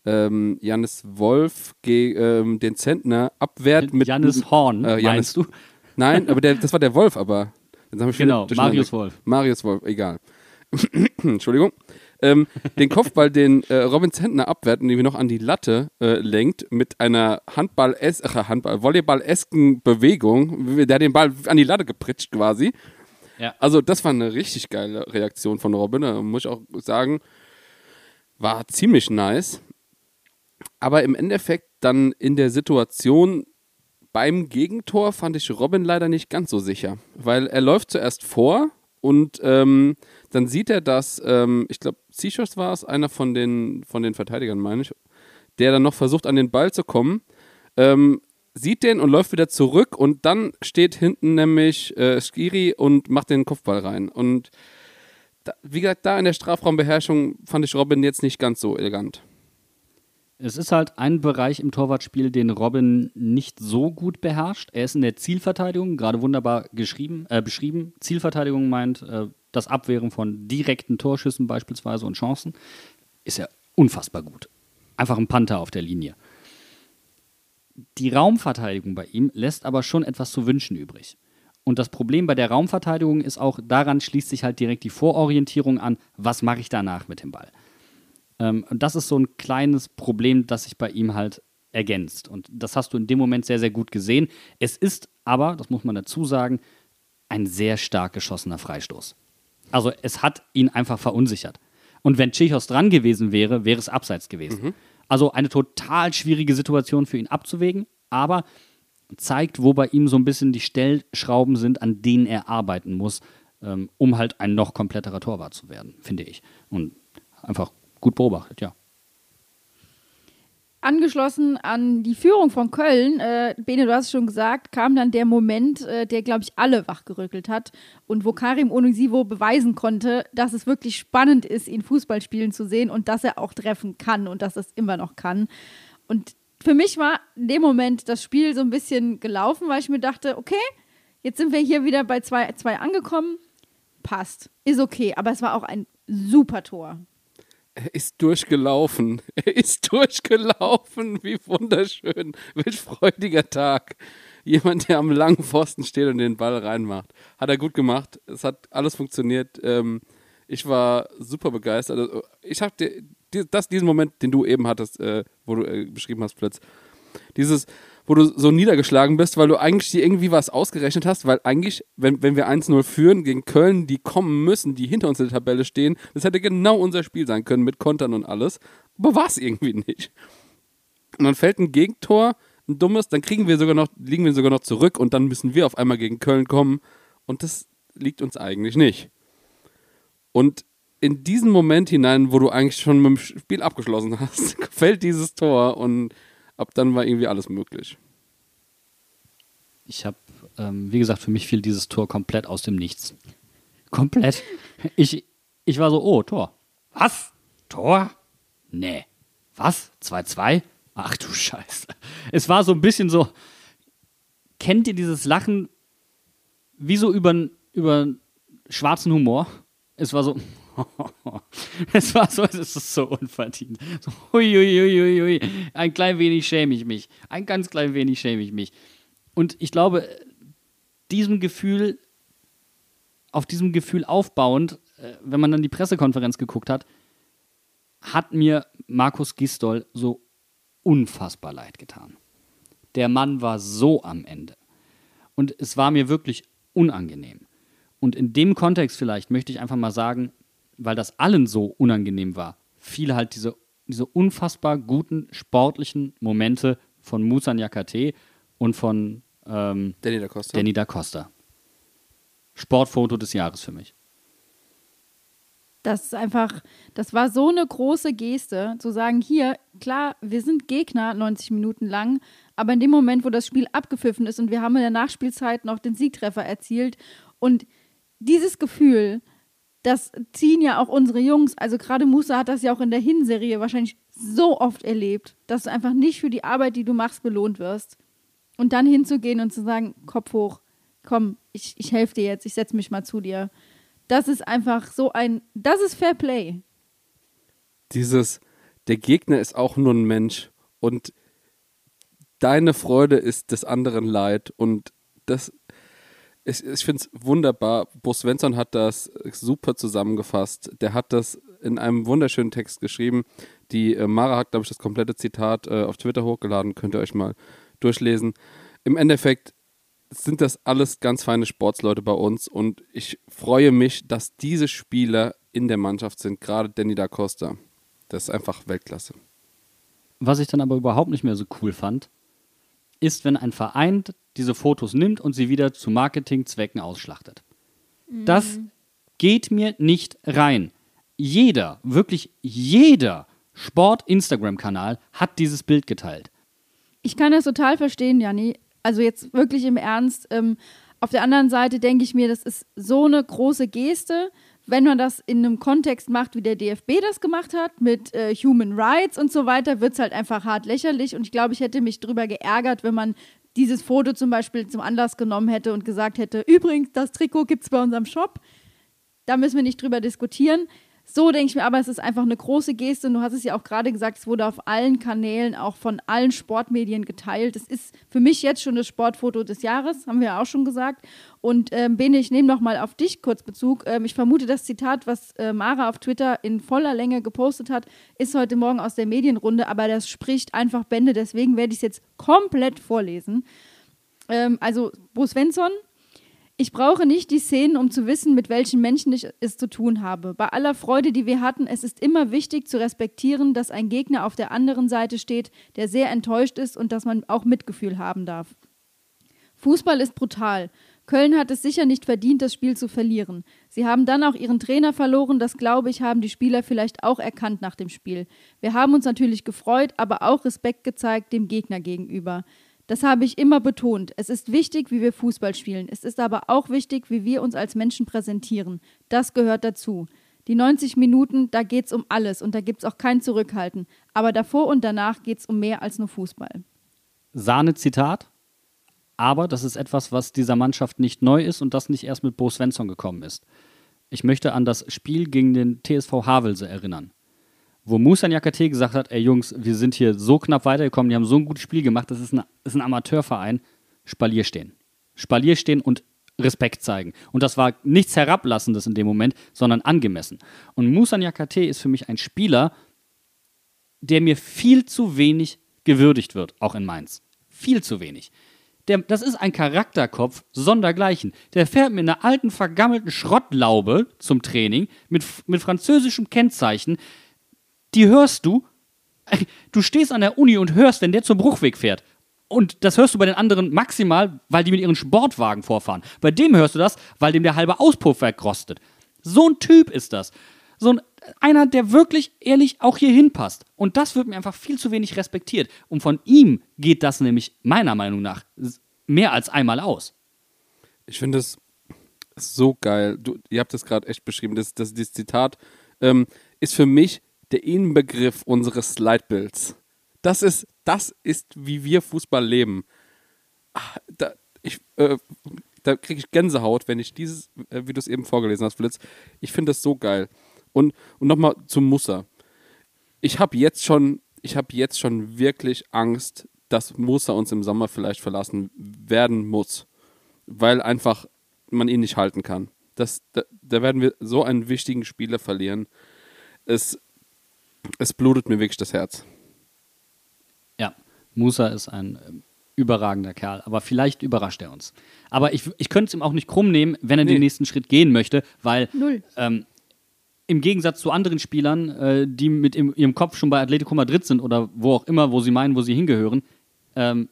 ähm, Janis Wolf ähm, den Zentner abwehrt mit. Janis Horn, äh, Janis, meinst du? Nein, aber der, das war der Wolf, aber. genau, Marius Wolf. Marius Wolf, egal. Entschuldigung ähm, den Kopfball, den äh, Robin Zentner abwehrt und irgendwie noch an die Latte äh, lenkt mit einer Handball äh, Handball Volleyball-esken Bewegung, der den Ball an die Latte gepritscht quasi. Ja. Also das war eine richtig geile Reaktion von Robin, da muss ich auch sagen, war ziemlich nice. Aber im Endeffekt dann in der Situation beim Gegentor fand ich Robin leider nicht ganz so sicher, weil er läuft zuerst vor und ähm, dann sieht er, dass, ähm, ich glaube, Seashores war es, einer von den, von den Verteidigern, meine ich, der dann noch versucht, an den Ball zu kommen, ähm, sieht den und läuft wieder zurück und dann steht hinten nämlich äh, Skiri und macht den Kopfball rein. Und da, wie gesagt, da in der Strafraumbeherrschung fand ich Robin jetzt nicht ganz so elegant. Es ist halt ein Bereich im Torwartspiel, den Robin nicht so gut beherrscht. Er ist in der Zielverteidigung gerade wunderbar geschrieben, äh, beschrieben. Zielverteidigung meint äh, das Abwehren von direkten Torschüssen beispielsweise und Chancen. Ist er unfassbar gut. Einfach ein Panther auf der Linie. Die Raumverteidigung bei ihm lässt aber schon etwas zu wünschen übrig. Und das Problem bei der Raumverteidigung ist auch, daran schließt sich halt direkt die Vororientierung an, was mache ich danach mit dem Ball. Ähm, und das ist so ein kleines Problem, das sich bei ihm halt ergänzt. Und das hast du in dem Moment sehr, sehr gut gesehen. Es ist aber, das muss man dazu sagen, ein sehr stark geschossener Freistoß. Also es hat ihn einfach verunsichert. Und wenn Tschichos dran gewesen wäre, wäre es abseits gewesen. Mhm. Also eine total schwierige Situation für ihn abzuwägen, aber zeigt, wo bei ihm so ein bisschen die Stellschrauben sind, an denen er arbeiten muss, ähm, um halt ein noch kompletterer Torwart zu werden, finde ich. Und einfach gut beobachtet, ja. angeschlossen an die Führung von Köln, äh, Bene, du hast es schon gesagt, kam dann der Moment, äh, der, glaube ich, alle wachgerückelt hat und wo Karim Onisivo beweisen konnte, dass es wirklich spannend ist, ihn Fußball spielen zu sehen und dass er auch treffen kann und dass er es immer noch kann. Und für mich war in dem Moment das Spiel so ein bisschen gelaufen, weil ich mir dachte, okay, jetzt sind wir hier wieder bei 2 angekommen, passt, ist okay, aber es war auch ein super Tor. Er ist durchgelaufen. Er ist durchgelaufen. Wie wunderschön. Welch freudiger Tag. Jemand, der am langen Pfosten steht und den Ball reinmacht. Hat er gut gemacht. Es hat alles funktioniert. Ähm, ich war super begeistert. Also, ich habe das, diesen Moment, den du eben hattest, äh, wo du äh, beschrieben hast, Flitz. Dieses, wo du so niedergeschlagen bist, weil du eigentlich dir irgendwie was ausgerechnet hast, weil eigentlich, wenn, wenn wir 1-0 führen gegen Köln, die kommen müssen, die hinter uns in der Tabelle stehen, das hätte genau unser Spiel sein können mit Kontern und alles. Aber war es irgendwie nicht. Und dann fällt ein Gegentor, ein dummes, dann kriegen wir sogar noch, liegen wir sogar noch zurück und dann müssen wir auf einmal gegen Köln kommen. Und das liegt uns eigentlich nicht. Und in diesen Moment hinein, wo du eigentlich schon mit dem Spiel abgeschlossen hast, fällt dieses Tor und ab dann war irgendwie alles möglich. Ich habe, ähm, wie gesagt, für mich fiel dieses Tor komplett aus dem Nichts. Komplett. Ich, ich war so, oh, Tor. Was? Tor? Nee. Was? 2-2? Ach du Scheiße. Es war so ein bisschen so, kennt ihr dieses Lachen wie so über, über schwarzen Humor? Es war so, es war so, es ist so unverdient. Hui. Ein klein wenig schäme ich mich. Ein ganz klein wenig schäme ich mich. Und ich glaube, diesem Gefühl, auf diesem Gefühl aufbauend, äh, wenn man dann die Pressekonferenz geguckt hat, hat mir Markus Gistol so unfassbar leid getan. Der Mann war so am Ende. Und es war mir wirklich unangenehm. Und in dem Kontext vielleicht möchte ich einfach mal sagen, weil das allen so unangenehm war, fiel halt diese, diese unfassbar guten sportlichen Momente von Musa Nyakate und von ähm, Danny da Costa. Danny da Costa. Sportfoto des Jahres für mich. Das ist einfach, das war so eine große Geste, zu sagen, hier, klar, wir sind Gegner 90 Minuten lang, aber in dem Moment, wo das Spiel abgepfiffen ist und wir haben in der Nachspielzeit noch den Siegtreffer erzielt und dieses Gefühl, das ziehen ja auch unsere Jungs, also gerade Musa hat das ja auch in der Hinserie wahrscheinlich so oft erlebt, dass du einfach nicht für die Arbeit, die du machst, belohnt wirst. Und dann hinzugehen und zu sagen, Kopf hoch, komm, ich, ich helfe dir jetzt, ich setze mich mal zu dir. Das ist einfach so ein, das ist Fair Play. Dieses, der Gegner ist auch nur ein Mensch und deine Freude ist des anderen Leid und das ich, ich finde es wunderbar. Bo Svensson hat das super zusammengefasst. Der hat das in einem wunderschönen Text geschrieben. Die äh, Mara hat, glaube ich, das komplette Zitat äh, auf Twitter hochgeladen. Könnt ihr euch mal durchlesen. Im Endeffekt sind das alles ganz feine Sportsleute bei uns und ich freue mich, dass diese Spieler in der Mannschaft sind, gerade Danny da Costa. Das ist einfach Weltklasse. Was ich dann aber überhaupt nicht mehr so cool fand, ist, wenn ein Verein diese Fotos nimmt und sie wieder zu Marketingzwecken ausschlachtet. Mhm. Das geht mir nicht rein. Jeder, wirklich jeder Sport-Instagram-Kanal hat dieses Bild geteilt. Ich kann das total verstehen, Janni. Also jetzt wirklich im Ernst. Ähm, auf der anderen Seite denke ich mir, das ist so eine große Geste wenn man das in einem Kontext macht, wie der DFB das gemacht hat, mit äh, Human Rights und so weiter, wird es halt einfach hart lächerlich. Und ich glaube, ich hätte mich drüber geärgert, wenn man dieses Foto zum Beispiel zum Anlass genommen hätte und gesagt hätte, übrigens, das Trikot gibt es bei unserem Shop. Da müssen wir nicht drüber diskutieren. So denke ich mir, aber es ist einfach eine große Geste. Und du hast es ja auch gerade gesagt, es wurde auf allen Kanälen, auch von allen Sportmedien geteilt. Es ist für mich jetzt schon das Sportfoto des Jahres, haben wir ja auch schon gesagt. Und ähm, Bene, ich nehme nochmal auf dich kurz Bezug. Ähm, ich vermute, das Zitat, was äh, Mara auf Twitter in voller Länge gepostet hat, ist heute Morgen aus der Medienrunde, aber das spricht einfach Bände. Deswegen werde ich es jetzt komplett vorlesen. Ähm, also, Bo Svensson ich brauche nicht die Szenen, um zu wissen, mit welchen Menschen ich es zu tun habe. Bei aller Freude, die wir hatten, es ist immer wichtig zu respektieren, dass ein Gegner auf der anderen Seite steht, der sehr enttäuscht ist und dass man auch Mitgefühl haben darf. Fußball ist brutal. Köln hat es sicher nicht verdient, das Spiel zu verlieren. Sie haben dann auch ihren Trainer verloren, das glaube ich, haben die Spieler vielleicht auch erkannt nach dem Spiel. Wir haben uns natürlich gefreut, aber auch Respekt gezeigt dem Gegner gegenüber. Das habe ich immer betont. Es ist wichtig, wie wir Fußball spielen. Es ist aber auch wichtig, wie wir uns als Menschen präsentieren. Das gehört dazu. Die 90 Minuten, da geht es um alles und da gibt es auch kein Zurückhalten. Aber davor und danach geht es um mehr als nur Fußball. Sahne-Zitat. Aber das ist etwas, was dieser Mannschaft nicht neu ist und das nicht erst mit Bo Svensson gekommen ist. Ich möchte an das Spiel gegen den TSV Havelse erinnern wo Musa Nyakate gesagt hat, ey Jungs, wir sind hier so knapp weitergekommen, die haben so ein gutes Spiel gemacht, das ist ein, ist ein Amateurverein, Spalier stehen. Spalier stehen und Respekt zeigen. Und das war nichts Herablassendes in dem Moment, sondern angemessen. Und Musa Nyakate ist für mich ein Spieler, der mir viel zu wenig gewürdigt wird, auch in Mainz. Viel zu wenig. Der, das ist ein Charakterkopf sondergleichen. Der fährt mit einer alten, vergammelten Schrottlaube zum Training mit, mit französischem Kennzeichen die hörst du. Du stehst an der Uni und hörst, wenn der zum Bruchweg fährt. Und das hörst du bei den anderen maximal, weil die mit ihren Sportwagen vorfahren. Bei dem hörst du das, weil dem der halbe Auspuff wegrostet. So ein Typ ist das. So ein, einer, der wirklich ehrlich auch hier hinpasst. Und das wird mir einfach viel zu wenig respektiert. Und von ihm geht das nämlich meiner Meinung nach mehr als einmal aus. Ich finde es so geil. Du, ihr habt das gerade echt beschrieben. Das, das, das Zitat ähm, ist für mich der Inbegriff unseres Leitbilds. Das ist, das ist, wie wir Fußball leben. Ach, da, äh, da kriege ich Gänsehaut, wenn ich dieses, äh, wie du es eben vorgelesen hast, Flitz. Ich finde das so geil. Und, und nochmal zum Musa. Ich habe jetzt schon, ich habe jetzt schon wirklich Angst, dass Musa uns im Sommer vielleicht verlassen werden muss, weil einfach man ihn nicht halten kann. Das, da, da werden wir so einen wichtigen Spieler verlieren. Es, es blutet mir wirklich das Herz. Ja, Musa ist ein äh, überragender Kerl, aber vielleicht überrascht er uns. Aber ich, ich könnte es ihm auch nicht krumm nehmen, wenn er nee. den nächsten Schritt gehen möchte, weil ähm, im Gegensatz zu anderen Spielern, äh, die mit im, ihrem Kopf schon bei Atletico Madrid sind oder wo auch immer, wo sie meinen, wo sie hingehören, ähm,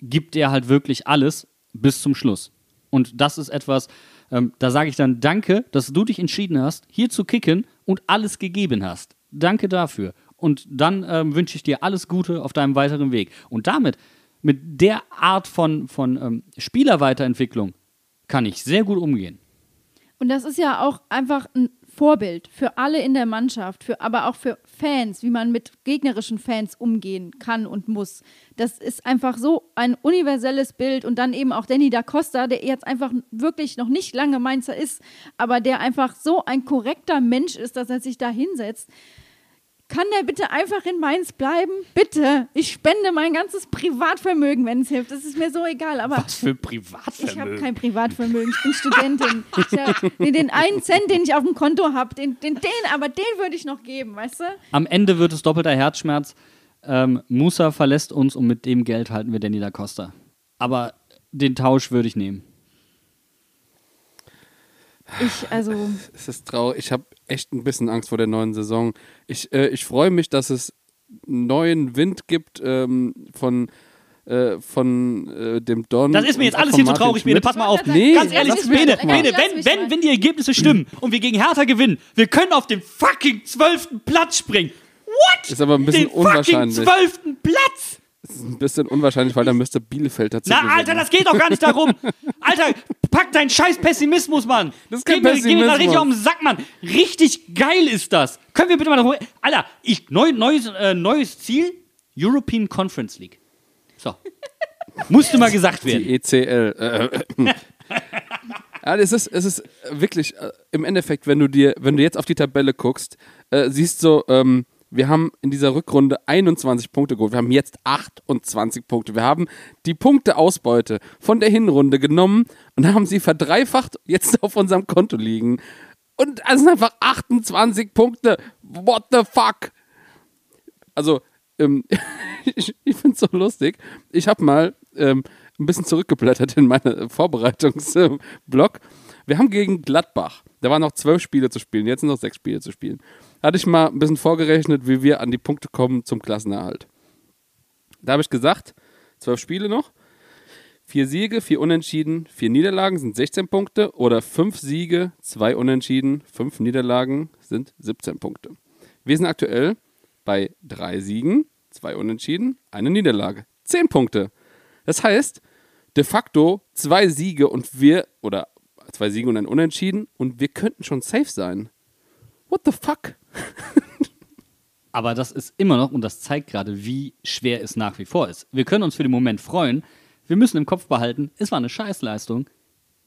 gibt er halt wirklich alles bis zum Schluss. Und das ist etwas, ähm, da sage ich dann Danke, dass du dich entschieden hast, hier zu kicken und alles gegeben hast. Danke dafür. Und dann ähm, wünsche ich dir alles Gute auf deinem weiteren Weg. Und damit, mit der Art von, von ähm, Spielerweiterentwicklung, kann ich sehr gut umgehen. Und das ist ja auch einfach ein Vorbild für alle in der Mannschaft, für, aber auch für Fans, wie man mit gegnerischen Fans umgehen kann und muss. Das ist einfach so ein universelles Bild und dann eben auch Danny da Costa, der jetzt einfach wirklich noch nicht lange Mainzer ist, aber der einfach so ein korrekter Mensch ist, dass er sich da hinsetzt. Kann der bitte einfach in Mainz bleiben? Bitte. Ich spende mein ganzes Privatvermögen, wenn es hilft. Das ist mir so egal. Aber Was für Privatvermögen? Ich habe kein Privatvermögen. Ich bin Studentin. Ich hab, den, den einen Cent, den ich auf dem Konto habe, den, den, den, aber den würde ich noch geben, weißt du? Am Ende wird es doppelter Herzschmerz. Ähm, Musa verlässt uns und mit dem Geld halten wir Danny da Costa. Aber den Tausch würde ich nehmen. Ich, also. Es ist traurig. Ich habe echt ein bisschen Angst vor der neuen Saison. Ich, äh, ich freue mich, dass es neuen Wind gibt ähm, von äh, von äh, dem Don. Das ist mir jetzt alles hier zu traurig, Bene. Pass mal auf. Nee, Ganz ehrlich, Bene, Bene wenn, wenn, wenn die Ergebnisse stimmen und wir gegen Hertha gewinnen, wir können auf den fucking zwölften Platz springen. What? Ist aber ein bisschen den unwahrscheinlich. zwölften Platz! Das ist ein bisschen unwahrscheinlich, weil da müsste Bielefeld dazu Na. Alter, das geht doch gar nicht darum. Alter, pack deinen scheiß Pessimismus, Mann. Das ist kein geh Pessimismus. Mir richtig auf den Sack, Mann. Richtig geil ist das. Können wir bitte mal darüber... Alter, ich, neu, neues, äh, neues Ziel, European Conference League. So. Musste mal gesagt werden. Die ECL. Äh, ja, es ist, es ist wirklich, äh, im Endeffekt, wenn du dir, wenn du jetzt auf die Tabelle guckst, äh, siehst du, ähm, wir haben in dieser Rückrunde 21 Punkte geholt. Wir haben jetzt 28 Punkte. Wir haben die Punkteausbeute von der Hinrunde genommen und haben sie verdreifacht jetzt auf unserem Konto liegen. Und es sind einfach 28 Punkte. What the fuck? Also, ähm, ich, ich finde es so lustig. Ich habe mal ähm, ein bisschen zurückgeblättert in meine Vorbereitungsblog. Wir haben gegen Gladbach, da waren noch zwölf Spiele zu spielen, jetzt sind noch sechs Spiele zu spielen hatte ich mal ein bisschen vorgerechnet, wie wir an die Punkte kommen zum Klassenerhalt. Da habe ich gesagt, zwölf Spiele noch. Vier Siege, vier Unentschieden, vier Niederlagen sind 16 Punkte oder fünf Siege, zwei Unentschieden, fünf Niederlagen sind 17 Punkte. Wir sind aktuell bei drei Siegen, zwei Unentschieden, eine Niederlage. Zehn Punkte. Das heißt, de facto zwei Siege und wir, oder zwei Siege und ein Unentschieden und wir könnten schon safe sein. What the fuck? Aber das ist immer noch, und das zeigt gerade, wie schwer es nach wie vor ist. Wir können uns für den Moment freuen. Wir müssen im Kopf behalten, es war eine Scheißleistung.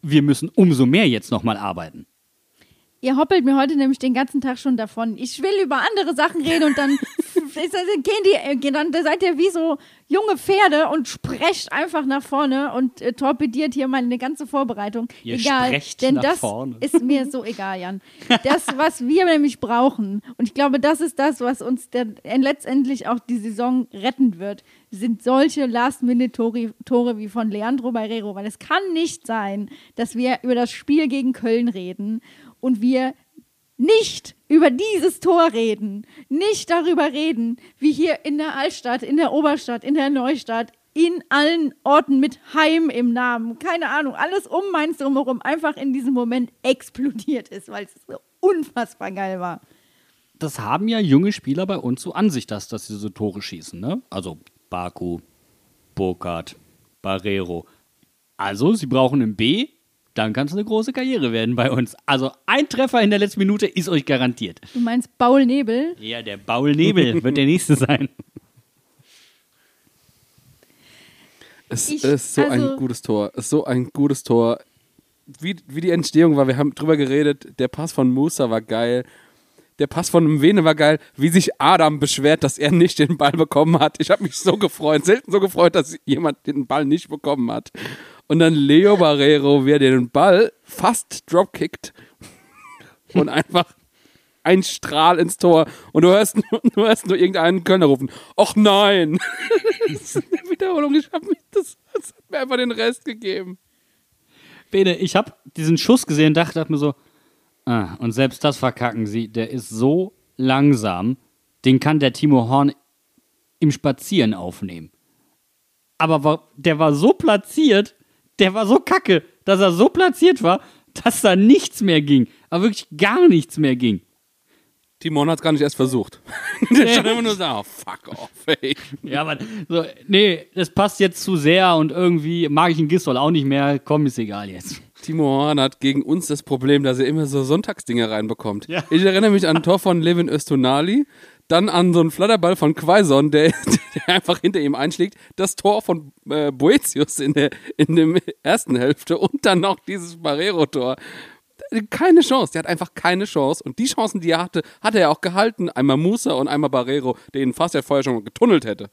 Wir müssen umso mehr jetzt nochmal arbeiten. Ihr hoppelt mir heute nämlich den ganzen Tag schon davon. Ich will über andere Sachen reden und dann, gehen die, äh, dann seid ihr wie so junge Pferde und sprecht einfach nach vorne und äh, torpediert hier meine ganze Vorbereitung. Ihr egal, sprecht denn nach das vorne. ist mir so egal, Jan. Das, was wir nämlich brauchen, und ich glaube, das ist das, was uns dann letztendlich auch die Saison retten wird, sind solche Last-Minute-Tore Tore wie von Leandro Barrero, weil es kann nicht sein, dass wir über das Spiel gegen Köln reden und wir nicht über dieses Tor reden, nicht darüber reden, wie hier in der Altstadt, in der Oberstadt, in der Neustadt, in allen Orten mit Heim im Namen, keine Ahnung, alles um Mainz drumherum einfach in diesem Moment explodiert ist, weil es so unfassbar geil war. Das haben ja junge Spieler bei uns so an sich, dass, dass sie so Tore schießen. Ne? Also Baku, Burkhardt, Barrero. Also, sie brauchen einen B, dann kann es eine große Karriere werden bei uns. Also ein Treffer in der letzten Minute ist euch garantiert. Du meinst Baul Nebel? Ja, der Baul Nebel wird der nächste sein. Es Ich- ist so also- ein gutes Tor. Es ist so ein gutes Tor. Wie, wie die Entstehung war, wir haben drüber geredet. Der Pass von Musa war geil. Der Pass von Mwene war geil. Wie sich Adam beschwert, dass er nicht den Ball bekommen hat. Ich habe mich so gefreut. Selten so gefreut, dass jemand den Ball nicht bekommen hat. Und dann Leo Barrero, wie er den Ball fast dropkickt und einfach ein Strahl ins Tor. Und du hörst nur, du hörst nur irgendeinen Kölner rufen: Och nein! das ist eine Wiederholung. Ich habe mich das, das hat mir einfach den Rest gegeben. Bene, ich habe diesen Schuss gesehen, dachte dachte mir so, ah, und selbst das verkacken sie, der ist so langsam, den kann der Timo Horn im Spazieren aufnehmen. Aber der war so platziert, der war so kacke, dass er so platziert war, dass da nichts mehr ging. Aber wirklich gar nichts mehr ging. Timon hat es gar nicht erst versucht. Der stand immer nur so, oh, fuck off, ey. Ja, aber so, nee, das passt jetzt zu sehr und irgendwie mag ich den Gistol auch nicht mehr. Komm, ist egal jetzt. Timo Horn hat gegen uns das Problem, dass er immer so Sonntagsdinger reinbekommt. Ja. Ich erinnere mich an ein Tor von Levin Östunali, dann an so einen Flatterball von Quaison, der, der einfach hinter ihm einschlägt, das Tor von äh, Boetius in der, in der ersten Hälfte und dann noch dieses Barrero-Tor. Keine Chance, der hat einfach keine Chance. Und die Chancen, die er hatte, hat er auch gehalten. Einmal Musa und einmal Barrero, der ihn fast ja vorher schon getunnelt hätte.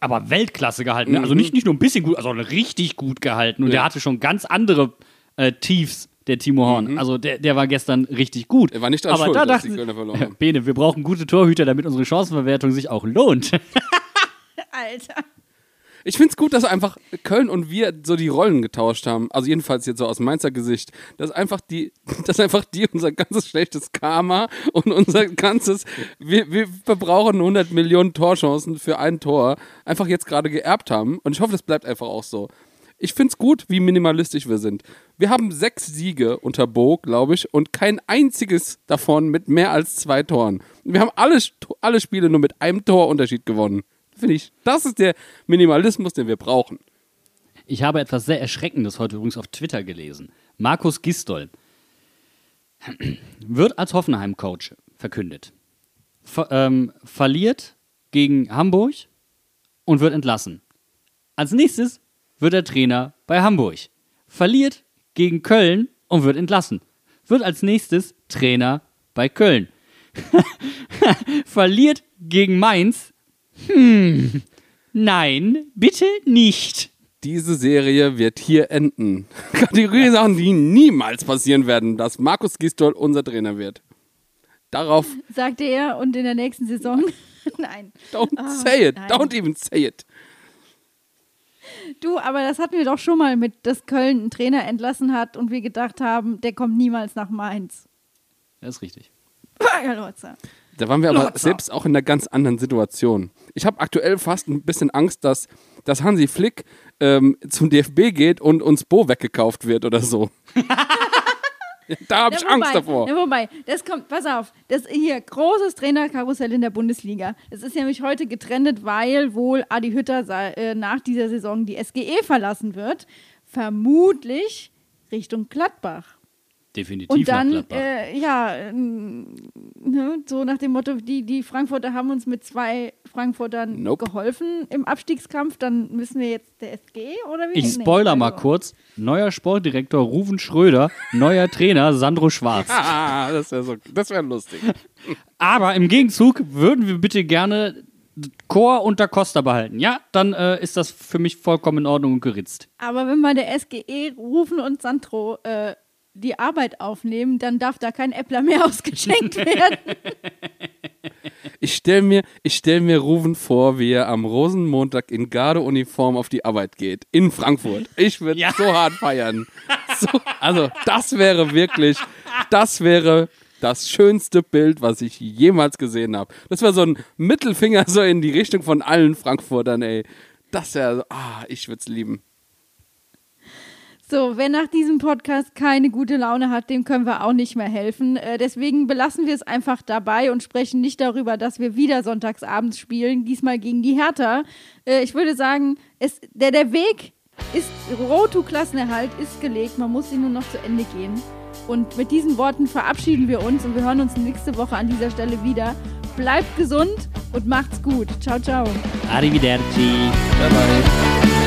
aber Weltklasse gehalten. ne? Also nicht, nicht nur ein bisschen gut, also richtig gut gehalten. Und der Ja. hatte schon ganz andere äh, Tiefs, der Timo Horn. Also der, der war gestern richtig gut. Er war nicht dran aber schuld, da dass die dachten, Kölner verloren haben. Bene, wir brauchen gute Torhüter, damit unsere Chancenverwertung sich auch lohnt. Alter. Ich finde es gut, dass einfach Köln und wir so die Rollen getauscht haben. Also jedenfalls jetzt so aus Mainzer Gesicht. Dass einfach die, dass einfach die unser ganzes schlechtes Karma und unser ganzes, wir, wir verbrauchen 100 Millionen Torchancen für ein Tor, einfach jetzt gerade geerbt haben. Und ich hoffe, das bleibt einfach auch so. Ich finde es gut, wie minimalistisch wir sind. Wir haben sechs Siege unter Bo, glaube ich, und kein einziges davon mit mehr als zwei Toren. Wir haben alle, alle Spiele nur mit einem Torunterschied gewonnen. Finde ich, das ist der Minimalismus, den wir brauchen. Ich habe etwas sehr Erschreckendes heute übrigens auf Twitter gelesen. Markus Gistol wird als Hoffenheim-Coach verkündet. Ver ähm, verliert gegen Hamburg und wird entlassen. Als nächstes wird er Trainer bei Hamburg. Verliert gegen Köln und wird entlassen. Wird als nächstes Trainer bei Köln. Verliert gegen Mainz. Hm. Nein, bitte nicht. Diese Serie wird hier enden. Kategorie Sachen, die niemals passieren werden, dass Markus Gistol unser Trainer wird. Darauf, Sagte er und in der nächsten Saison. Nein. don't Ah, say it, nein. don't even say it. Du, aber das hatten wir doch schon mal mit, dass Köln einen Trainer entlassen hat und wir gedacht haben, der kommt niemals nach Mainz. Das ist richtig. Da waren wir aber Lotzer. selbst auch in einer ganz anderen Situation. Ich habe aktuell fast ein bisschen Angst, dass, dass Hansi Flick ähm, zum DFB geht und uns Bo weggekauft wird oder so. da habe ich Ja, Angst wobei, davor. Ja, wobei, das kommt, pass auf, das hier, großes Trainerkarussell in der Bundesliga. Das ist nämlich heute getrennt, weil wohl Adi Hütter äh, nach dieser Saison die SGE verlassen wird. Vermutlich Richtung Gladbach. Definitiv Und dann, nach Gladbach. äh, ja, ähm, ne, so nach dem Motto, die, die Frankfurter haben uns mit zwei Frankfurtern Nope. geholfen im Abstiegskampf, dann müssen wir jetzt der SG oder wie? ich Nee, spoiler mal also- kurz. Neuer Sportdirektor Ruven Schröder, neuer Trainer Sandro Schwarz. Ah, das wäre so, das wär lustig. Aber im Gegenzug würden wir bitte gerne Chor unter Costa behalten. Ja, dann äh, ist das für mich vollkommen in Ordnung und geritzt. Aber wenn bei der SGE Rufen und Sandro äh, die Arbeit aufnehmen, dann darf da kein Äppler mehr ausgeschenkt werden. Ich stelle mir, ich stell mir Ruven vor, wie er am Rosenmontag in Gardeuniform auf die Arbeit geht. In Frankfurt. Ich würde Ja. so hart feiern. So, also, das wäre wirklich, das wäre das schönste Bild, was ich jemals gesehen habe. Das wäre so ein Mittelfinger so in die Richtung von allen Frankfurtern, ey. Das wäre, so, ah, ich würde es lieben. So, wer nach diesem Podcast keine gute Laune hat, dem können wir auch nicht mehr helfen. Äh, deswegen belassen wir es einfach dabei und sprechen nicht darüber, dass wir wieder sonntagsabends spielen, diesmal gegen die Hertha. Äh, ich würde sagen, es, der, der Weg ist, Road to Klassenerhalt ist gelegt, man muss ihn nur noch zu Ende gehen. Und mit diesen Worten verabschieden wir uns und wir hören uns nächste Woche an dieser Stelle wieder. Bleibt gesund und macht's gut. Ciao, ciao. Arrivederci. Bye bye.